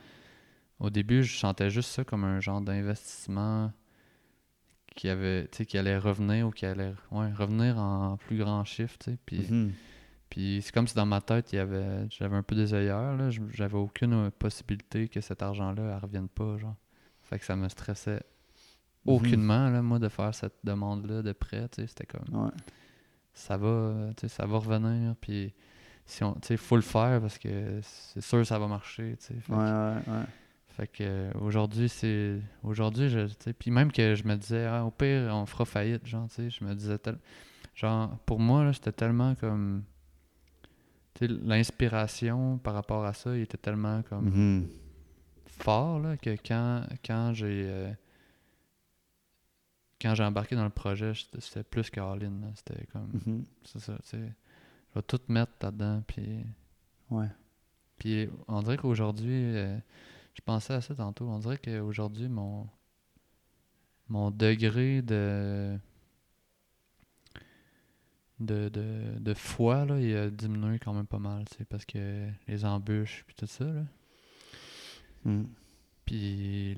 au début, je sentais juste ça comme un genre d'investissement qui avait, qui allait revenir ou qui allait ouais, revenir en plus grand chiffre. Puis, Mhm. puis c'est comme si dans ma tête, il y avait, j'avais un peu des œillères, là. J'avais aucune euh, possibilité que cet argent-là, elle revienne pas, genre. Fait que ça me stressait Mhm. aucunement, là, moi, de faire cette demande-là de prêt. C'était comme, Ouais. ça va, ça va revenir, puis si on, faut le faire parce que c'est sûr que ça va marcher. Fait que- ouais. Fait que euh, aujourd'hui, c'est. Aujourd'hui, je. Puis même que je me disais, ah, au pire, on fera faillite, genre, tu sais. Je me disais tel. Genre, pour moi, là, c'était tellement comme. Tu sais, l'inspiration par rapport à ça, il était tellement comme Mhm. fort, là, que quand, quand j'ai. euh, quand j'ai embarqué dans le projet, c'était plus que là. C'était comme. Mhm. C'est ça, tu sais. Je vais tout mettre là-dedans, puis. Ouais. Puis on dirait qu'aujourd'hui, euh, je pensais à ça tantôt, on dirait qu'aujourd'hui, mon, mon degré de, de, de, de foi, là, il a diminué quand même pas mal, sais, parce que les embûches, puis tout ça, là. Mhm. Puis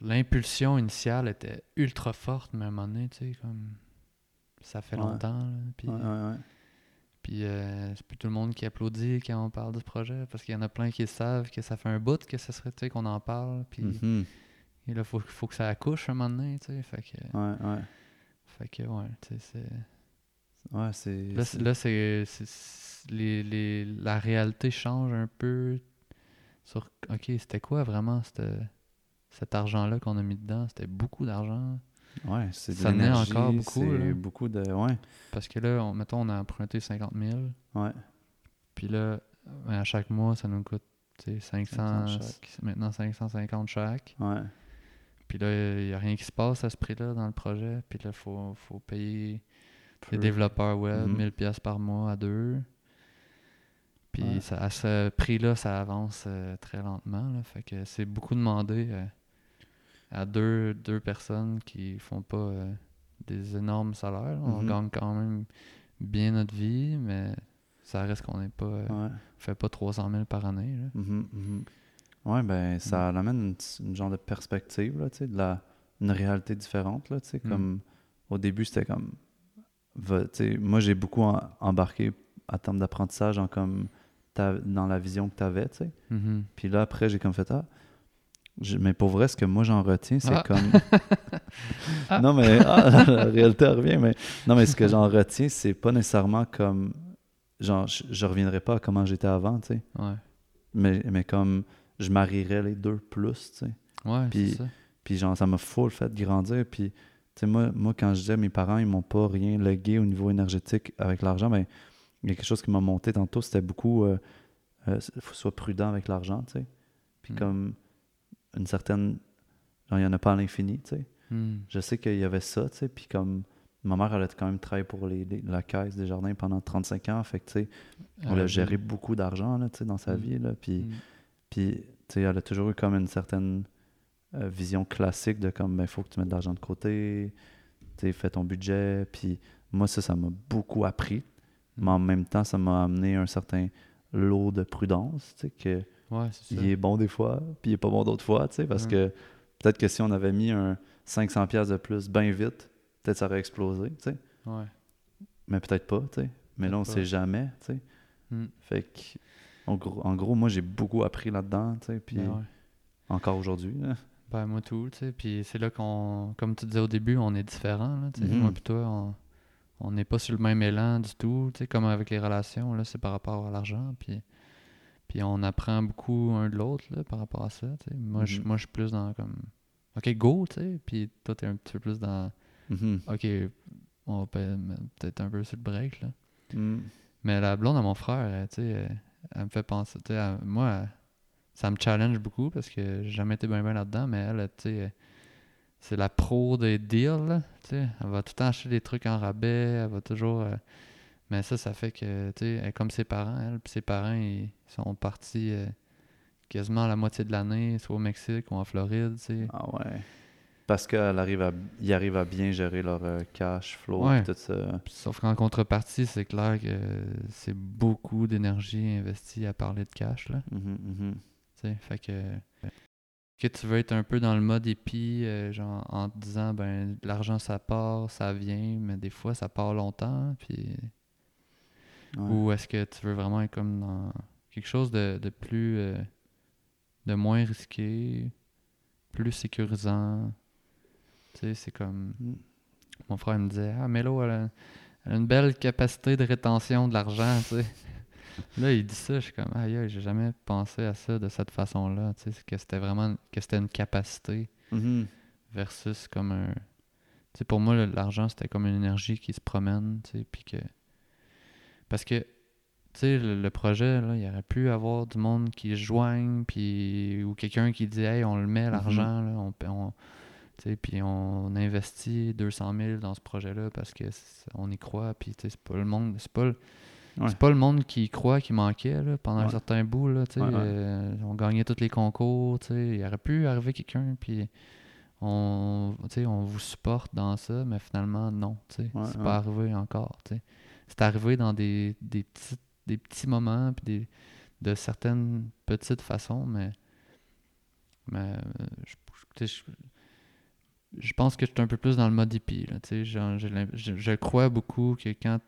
l'impulsion initiale était ultra forte, mais à un moment donné, tu sais, comme... Ça fait Ouais. longtemps, là, puis... Ouais, ouais, ouais. Puis euh, c'est plus tout le monde qui applaudit quand on parle du projet parce qu'il y en a plein qui savent que ça fait un bout que ça serait tu sais, qu'on en parle. Puis Mhm. et là, faut, faut que ça accouche un moment donné, tu sais. Fait que, Ouais, ouais. fait que ouais, tu sais, c'est. Ouais, c'est. Là, c'est- les, les, la réalité change un peu sur. Ok, c'était quoi vraiment cette- cet argent-là qu'on a mis dedans? C'était beaucoup d'argent. Ouais, c'est Ça encore beaucoup, c'est beaucoup de. Ouais. Parce que là, on, mettons, on a emprunté 50 000. Ouais. Puis là, ben, à chaque mois, ça nous coûte tu sais, 500, 50 chaque. maintenant 550 chaque. Ouais. Puis là, il n'y a rien qui se passe à ce prix-là dans le projet. Puis là, il faut, faut payer les Peu. développeurs web Mhm. 1000 pièces par mois à deux. Puis Ouais. ça- à ce prix-là, ça avance euh, très lentement. Là. Fait que c'est beaucoup demandé euh, à deux, deux personnes qui font pas euh, des énormes salaires. On Mhm. gagne quand même bien notre vie, mais ça reste qu'on n'est pas, euh, Ouais. fait pas 300 000 par année. là. Mhm, mhm. Ouais, ben, ça amène une, une genre de perspective, là, de la, une réalité différente, là, Mm. comme, au début, c'était comme, va- tu sais, moi, j'ai beaucoup en- embarqué à terme d'apprentissage en comme, ta- dans la vision que tu avais, puis là, après, j'ai comme fait, ah, je- mais pour vrai, ce que moi, j'en retiens, c'est Ah. comme, *laughs* non, mais, ah, la réalité revient, mais, non, mais ce que j'en retiens, c'est pas nécessairement comme, genre, je, je reviendrai pas à comment j'étais avant, tu sais, Ouais. mais, mais comme, je marierais les deux plus, tu sais. Ouais, Puis- ça. Puis genre, ça m'a full fait grandir. Puis, tu sais, moi, moi, quand je disais mes parents, ils m'ont pas rien légué au niveau énergétique avec l'argent, mais il y a quelque chose qui m'a monté tantôt, c'était beaucoup, euh, euh, faut soit prudent avec l'argent, tu sais. Puis Mm. comme une certaine, genre, il y en a pas à l'infini, tu sais. Hmm. Je sais qu'il y avait ça, tu sais. Puis comme, ma mère, elle a quand même travaillé pour les, les- la caisse des jardins pendant 35 ans, fait que, tu sais, Euh, a géré beaucoup d'argent, là, tu sais, dans sa Mm. vie, là. Puis... hmm. Puis, tu sais, elle a toujours eu comme une certaine euh, vision classique de comme, il faut que tu mettes de l'argent de côté, tu sais, fais ton budget. Puis, moi, ça, ça m'a beaucoup appris. Mais en même temps, ça m'a amené un certain lot de prudence, tu sais, que Ouais, il est bon des fois, puis il est pas bon d'autres fois, tu sais, parce que peut-être que si on avait mis un 500$ piastres de plus bien vite, peut-être ça aurait explosé, tu sais. Ouais. Mais peut-être pas, tu sais. Mais là, on sait jamais, tu sais. Hmm. Fait que, en gros, en gros moi, j'ai beaucoup appris là-dedans, tu sais, puis Ben ouais. encore aujourd'hui. Ben, moi tout, tu sais. Puis c'est là qu'on, comme tu disais au début, on est différents, là, tu sais. Mhm. Moi puis toi, on- on n'est pas sur le même élan du tout, tu sais, comme avec les relations, là, c'est par rapport à l'argent, puis, puis on apprend beaucoup un de l'autre, par rapport à ça, tu sais. Moi, je Mhm. moi, je suis plus dans, comme, OK, go, tu sais, puis toi, t'es un petit peu plus dans, Mhm. OK, on peut peut-être un peu sur le break, là. Mm. Mais la blonde à mon frère, tu sais, elle, me fait penser, tu sais, moi, ça me challenge beaucoup parce que j'ai jamais été bien bien là-dedans, mais elle, tu sais, c'est la pro des deals, là, tu sais. Elle va tout le temps acheter des trucs en rabais, elle va toujours... euh, mais ça, ça fait que, tu sais, elle est comme ses parents, elle, puis ses parents, ils sont partis euh, quasiment la moitié de l'année, soit au Mexique ou en Floride, tu sais. Ah ouais. Parce qu'ils arrivent à, ils arrivent à bien gérer leur euh, cash flow Ouais. et tout ça. Sauf qu'en contrepartie, c'est clair que c'est beaucoup d'énergie investie à parler de cash, là. Mhm, mhm. Tu sais, fait que que tu veux être un peu dans le mode épi, euh, genre en te disant ben l'argent ça part, ça vient, mais des fois ça part longtemps, puis Ouais. ou est-ce que tu veux vraiment être comme dans quelque chose de, de plus euh, de moins risqué, plus sécurisant? Tu sais, c'est comme Mm. mon frère me disait Ah Mélo, elle a, elle a une belle capacité de rétention de l'argent, tu sais. *laughs* Là, il dit ça, je suis comme aïe, j'ai jamais pensé à ça de cette façon-là, tu sais, que c'était vraiment que c'était une capacité Mhm. versus comme un tu sais pour moi l'argent c'était comme une énergie qui se promène, tu sais, puis que parce que tu sais le, le projet là, il aurait pu avoir du monde qui se joigne puis ou quelqu'un qui dit hey, on le met l'argent là, on, paie- on tu sais, puis on investit 200 000 dans ce projet-là parce que c'est- on y croit, puis tu sais, c'est pas le monde, c'est pas le, Ouais. c'est pas le monde qui y croit qui manquait là, pendant un certain bout là, tu sais, Ouais, euh, on gagnait tous les concours, tu sais, il aurait pu arriver quelqu'un puis on, tu sais, on vous supporte dans ça, mais finalement non, tu sais, Ouais, c'est pas arrivé encore, tu sais. C'est arrivé dans des, des petits des petits moments puis des de certaines petites façons, mais mais euh, je, je- pense que je suis un peu plus dans le mode hippie. Je, crois beaucoup que quand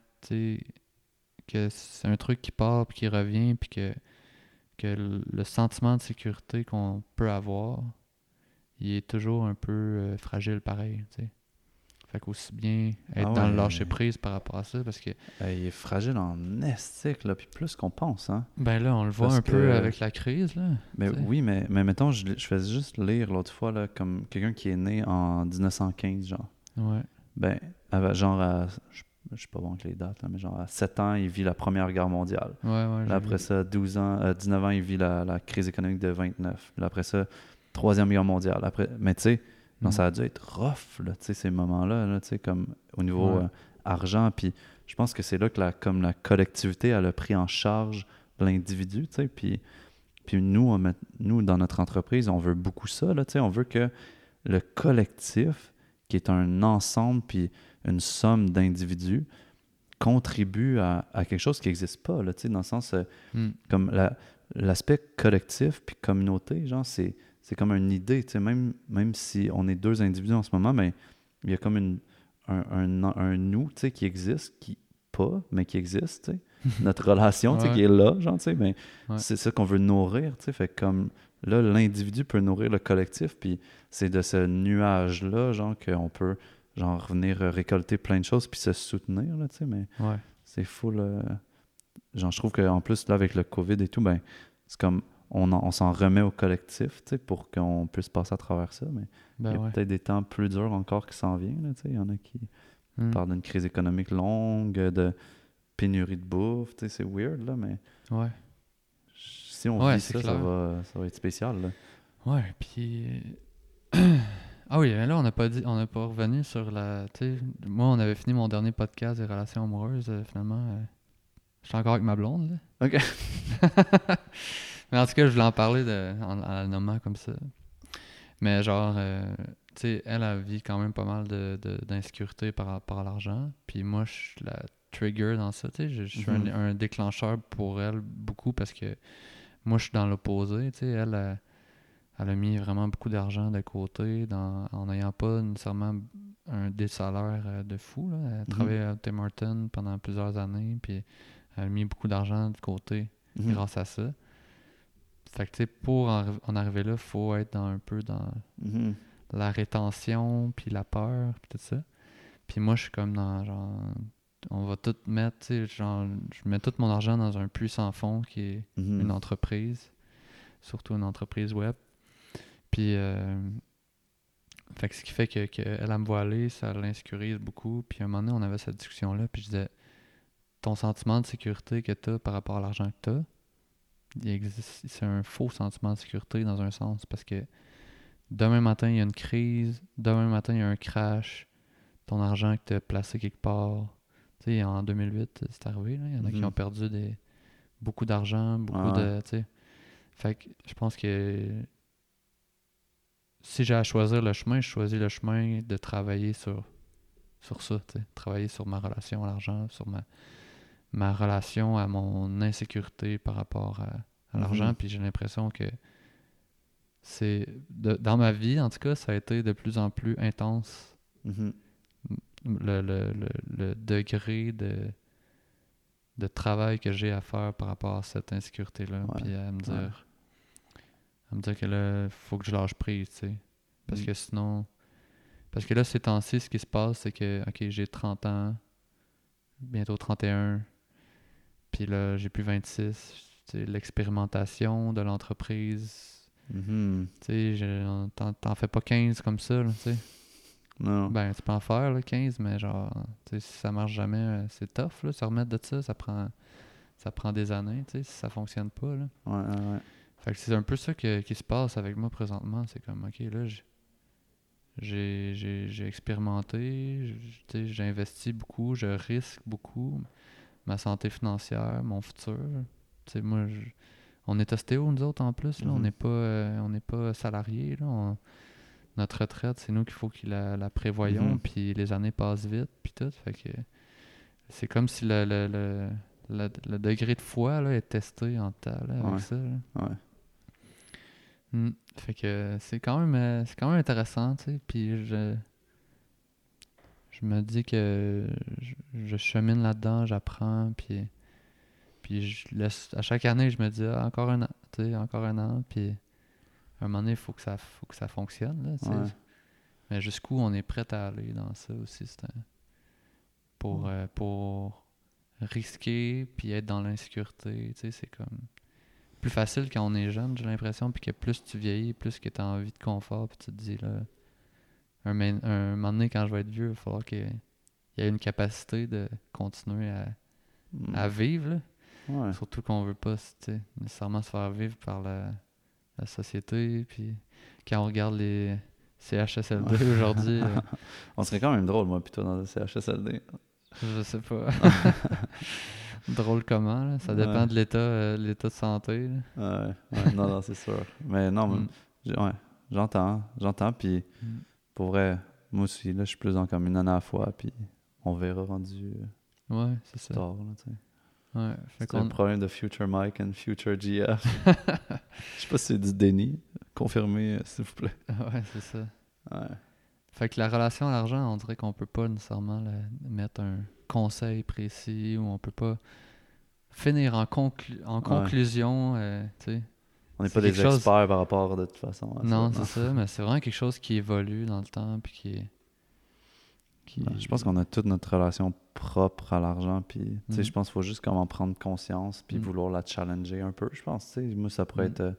que c'est un truc qui part puis qui revient puis que, que le, sentiment de sécurité qu'on peut avoir, il est toujours un peu euh, fragile pareil. Fait qu'aussi bien être Ah dans le lâcher prise par rapport à ça parce que il est fragile en estique, là, puis plus qu'on pense, hein. ben là on le voit Parce un peu avec la crise là. Oui, mais, mais mettons, je, je faisais juste lire l'autre fois, là, comme quelqu'un qui est né en 1915, genre. Ouais. Ben, genre, à, je, je suis pas bon avec les dates, là, mais genre, à 7 ans, il vit la Première Guerre mondiale. Ouais, ouais. Là, après vu. ça, 12 ans, euh, 19 ans, il vit la, la crise économique de 29. Puis là, après ça, Troisième Guerre mondiale. Après, mais tu sais, non, Mm. ça a dû être rough, là, tu sais, ces moments-là, là, tu sais, comme au niveau Ouais. euh, argent. Puis je pense que c'est là que la, comme la collectivité, elle a pris en charge l'individu, tu sais. Puis, puis nous, on met- nous, dans notre entreprise, on veut beaucoup ça, là, tu sais. On veut que le collectif, qui est un ensemble, puis une somme d'individus, contribue à, à quelque chose qui n'existe pas, là, tu sais, dans le sens, euh, Hmm. comme la- l'aspect collectif puis communauté, genre, c'est, c'est comme une idée, tu sais, même, même si on est deux individus en ce moment, mais il y a comme une, un, un, un nous, tu sais, qui existe, qui pas, mais qui existe, tu sais. *laughs* Notre relation, tu sais, Ouais. qui est là, genre, tu sais, mais Ouais. c'est ça qu'on veut nourrir, tu sais, fait que comme, là, l'individu peut nourrir le collectif, puis c'est de ce nuage-là, genre, qu'on peut, genre, venir récolter plein de choses puis se soutenir, là, tu sais, mais Ouais. c'est fou, là. Genre, je trouve qu'en plus, là, avec le COVID et tout, ben, c'est comme, on, en- on s'en remet au collectif, pour qu'on puisse passer à travers ça, mais Ben il y a ouais. peut-être des temps plus durs encore qui s'en viennent, il y en a qui Hmm. parlent d'une crise économique longue, de pénurie de bouffe, c'est weird, là, mais Ouais. si on Ouais, vit ça, ça va, ça va être spécial, là. Ouais, puis. *clears throat* ah oui, mais là, on n'a pas dit, on n'a pas revenu sur la. Moi, on avait fini mon dernier podcast des relations amoureuses. euh, finalement, euh, je suis encore avec ma blonde, là. Ok. *laughs* mais en tout cas, je voulais en parler de, en, en la nommant comme ça. Mais genre, euh, tu sais, elle a vit quand même pas mal de, de- d'insécurité par rapport à l'argent. Puis moi, je suis la trigger dans ça, tu sais. Je, je suis un- Mhm. un, déclencheur pour elle beaucoup parce que moi, je suis dans l'opposé, tu sais. Elle, elle a mis vraiment beaucoup d'argent de côté dans, en n'ayant pas nécessairement un des salaires euh, de fou. Là. Elle a travaillé à Tim Hortons pendant plusieurs années, puis elle a mis beaucoup d'argent de côté Mhm. grâce à ça. Fait que, tu sais, pour en, en arriver là, il faut être dans, un peu dans Mhm. la rétention, puis la peur, puis tout ça. Puis moi, je suis comme dans, genre, on va tout mettre, tu sais, genre, je mets tout mon argent dans un puits sans fond qui est Mhm. une entreprise, surtout une entreprise web. Puis, euh, fait que ce qui fait que, que elle, elle me voit aller, ça l'insécurise beaucoup. Puis à un moment donné, on avait cette discussion-là, puis je disais, ton sentiment de sécurité que tu as par rapport à l'argent que tu as, c'est un faux sentiment de sécurité dans un sens, parce que demain matin, il y a une crise, demain matin, il y a un crash, ton argent que tu as placé quelque part. Tu sais, en 2008, c'est arrivé, là, il y en a qui Mhm. ont perdu des, beaucoup d'argent, beaucoup Ah ouais. de. tu sais. Fait que je pense que si j'ai à choisir le chemin, je choisis le chemin de travailler sur, sur ça, tu sais. Travailler sur ma relation à l'argent, sur ma, ma relation à mon insécurité par rapport à, à l'argent. Mhm. Puis j'ai l'impression que c'est. Dans ma vie, en tout cas, ça a été de plus en plus intense Mhm. le, le, le, le degré de, de travail que j'ai à faire par rapport à cette insécurité-là. Ouais, Puis à me dire, ouais. à me dire que là, faut que je lâche prise, tu sais. Parce Mm. que sinon. Parce que là, ces temps-ci, ce qui se passe, c'est que, OK, j'ai 30 ans, bientôt 31, puis là, j'ai plus 26. Tu sais, l'expérimentation de l'entreprise, tu sais, je- t'en fais pas 15 comme ça, là. Non. Ben, tu peux en faire, là, 15, mais genre, si ça marche jamais, euh, c'est tough, là, se remettre de ça, ça prend, ça prend des années, si ça fonctionne pas, là. Ouais, ouais, ouais. Fait que c'est un peu ça que- qui se passe avec moi présentement, c'est comme, ok, là, j'ai expérimenté, j'ai investi beaucoup, je risque beaucoup, ma santé financière, mon futur, moi, je- on est ostéo, nous autres, en plus, là, on Mhm. n'est pas, euh, on n'est pas salariés, là, on- notre retraite, c'est nous qu'il faut qu'il la, la prévoyons, Mhm. puis les années passent vite, puis tout. Fait que c'est comme si le, le, le, le- le degré de foi là, est testé en temps là, avec Ouais. ça. là. Ouais. Mm. Fait que c'est quand même euh, c'est quand même intéressant, tu sais. Puis je je me dis que je, je chemine là-dedans, j'apprends, puis puis je laisse à chaque année je me dis ah, encore un an, tu sais, encore un an, puis à un moment donné il faut que ça faut que ça fonctionne là. Ouais. Mais jusqu'où on est prêt à aller dans ça aussi, c'est un- pour euh, pour risquer puis être dans l'insécurité, tu sais, c'est comme plus facile quand on est jeune, j'ai l'impression, puis que plus tu vieillis, plus que tu as envie de confort, puis tu te dis là, un, un moment donné, quand je vais être vieux, il va falloir qu'il y ait- une capacité de continuer à, Mm. à vivre, là. Ouais. surtout qu'on veut pas nécessairement se faire vivre par la, la société, puis quand on regarde les CHSLD aujourd'hui, *laughs* euh, On serait quand même drôle, moi, plutôt dans le CHSLD. je sais pas. *laughs* *laughs* Drôle comment, là. ça Ouais. dépend de l'état euh, l'état de santé. là. Non, non, c'est sûr. Mais non, mais Mm. j'entends, j'entends, puis Mm. Pour vrai, moi aussi, là, je suis plus dans comme une année à la fois, puis on verra rendu, Ouais, c'est ça. tard, là, tu sais. Ouais, fait C'est un qu'on- problème de Future Mike and Future GF. *laughs* Je sais pas si c'est du déni. Confirmez, euh, s'il vous plaît. *laughs* ouais, c'est ça. Ouais. Fait que la relation à l'argent, on dirait qu'on peut pas nécessairement mettre un conseil précis ou on peut pas finir en, conclu- en conclusion, euh, tu sais. On n'est pas des chose- experts par rapport de toute façon. à ça, Non, c'est ça, mais c'est vraiment quelque chose qui évolue dans le temps puis qui est... qui- Ben, Je pense qu'on a toute notre relation propre à l'argent. Puis, tu sais, Mm. je pense qu'il faut juste comme en prendre conscience puis Mm. vouloir la challenger un peu. Je pense, tu sais, moi, ça pourrait Mm. être euh,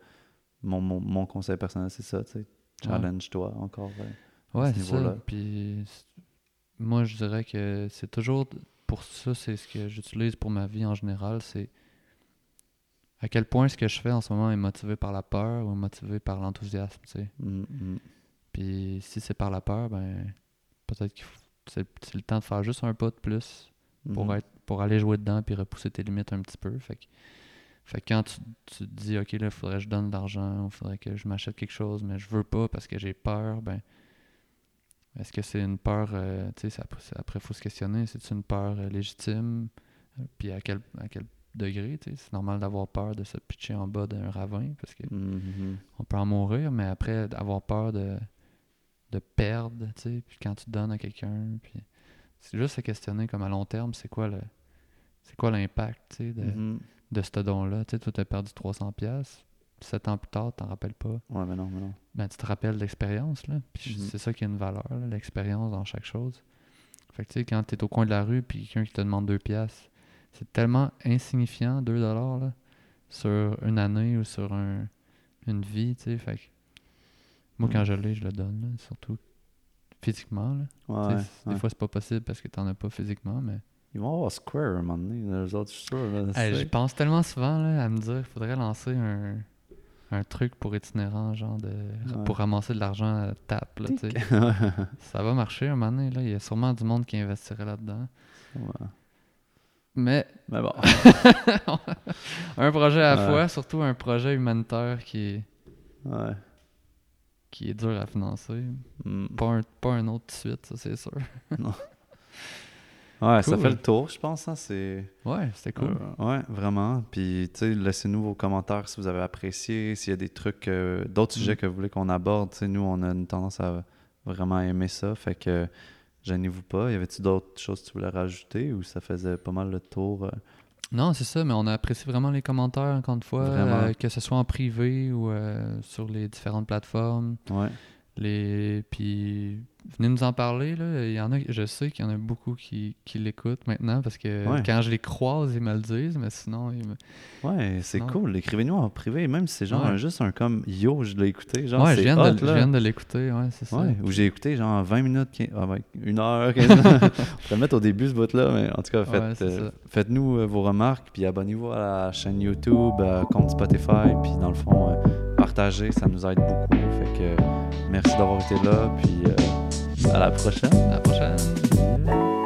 mon, mon, mon conseil personnel, c'est ça, tu sais. Challenge-toi encore. euh, Ouais, ce c'est ça. Puis moi, je dirais que c'est toujours pour ça, c'est ce que j'utilise pour ma vie en général, c'est à quel point ce que je fais en ce moment est motivé par la peur ou motivé par l'enthousiasme, tu sais? Mm, mm. Puis si c'est par la peur, ben peut-être que c'est c'est le temps de faire juste un pas de plus pour, Mhm. être, pour aller jouer dedans puis repousser tes limites un petit peu. Fait que, fait que quand tu, tu te dis, OK, là, il faudrait que je donne de l'argent, il faudrait que je m'achète quelque chose, mais je veux pas parce que j'ai peur, ben, est-ce que c'est une peur, euh, tu sais, après, il faut se questionner, c'est une peur euh, légitime, puis à quel, à quel degré, tu sais, c'est normal d'avoir peur de se pitcher en bas d'un ravin parce que Mhm. on peut en mourir, mais après, avoir peur de, de perdre, tu sais, puis quand tu donnes à quelqu'un, puis c'est juste se questionner comme à long terme, c'est quoi le c'est quoi l'impact, tu sais, de, Mhm. de ce don-là. Tu t'as perdu 300 pièces sept ans plus tard, t'en rappelles pas. Ouais, mais non, mais non. Ben, tu te rappelles l'expérience, là, puis Mhm. c'est ça qui a une valeur, l'expérience dans chaque chose. Fait que, tu sais, quand t'es au coin de la rue, puis quelqu'un qui te demande deux pièces, c'est tellement insignifiant, 2 dollars, là, sur une année ou sur un, une vie, tu sais, fait que moi, quand Mhm. je l'ai, je le donne, là, surtout physiquement, là. Ouais, ouais. Des fois, c'est pas possible parce que t'en as pas physiquement, mais... Ils vont avoir Square un moment donné, les autres, je suis sûr. Hey, pense tellement souvent là, à me dire qu'il faudrait lancer un, un truc pour itinérant, genre de Ouais. pour ramasser de l'argent à tape. Là, tu sais. *laughs* Ça va marcher un moment donné. Là. Il y a sûrement du monde qui investirait là-dedans. Ouais. Mais Mais bon. *laughs* un projet à la Ouais. fois, surtout un projet humanitaire qui est, Ouais. qui est dur à financer. Mm. Pas un, pas un autre de suite, ça c'est sûr. *laughs* Ouais, ça fait le tour, je pense. Hein, c'est... Ouais, c'était cool. Euh, ouais, vraiment. Puis, tu sais, laissez-nous vos commentaires si vous avez apprécié, s'il y a des trucs, euh, d'autres Mm. sujets que vous voulez qu'on aborde. Tu sais, nous, on a une tendance à vraiment aimer ça. Fait que, gênez-vous pas. Y avait-tu d'autres choses que tu voulais rajouter ou ça faisait pas mal le tour? euh? Non, c'est ça, mais on apprécie vraiment les commentaires, encore une fois, euh, que ce soit en privé ou euh, sur les différentes plateformes. Ouais. Les... Puis venez nous en parler. Là. Il y en a, je sais qu'il y en a beaucoup qui, qui l'écoutent maintenant parce que Ouais. quand je les croise, ils me le disent, mais sinon, ils me... Ouais, c'est cool. Écrivez-nous en privé, même si c'est genre Ouais. un- juste un comme yo, je l'ai écouté. Genre, ouais, je viens, hot, de, je là. viens de l'écouter, ouais, c'est ça. Ouais, ou j'ai écouté genre 20 minutes, 15, ah une heure, 15 *laughs* minutes. On le mettre au début ce bout-là, mais en tout cas, faites, euh, ça. faites-nous euh, vos remarques, puis abonnez-vous à la chaîne YouTube, euh, compte Spotify, puis dans le fond, ça nous aide beaucoup. Fait que euh, merci d'avoir été là, puis euh, à la prochaine. À la prochaine.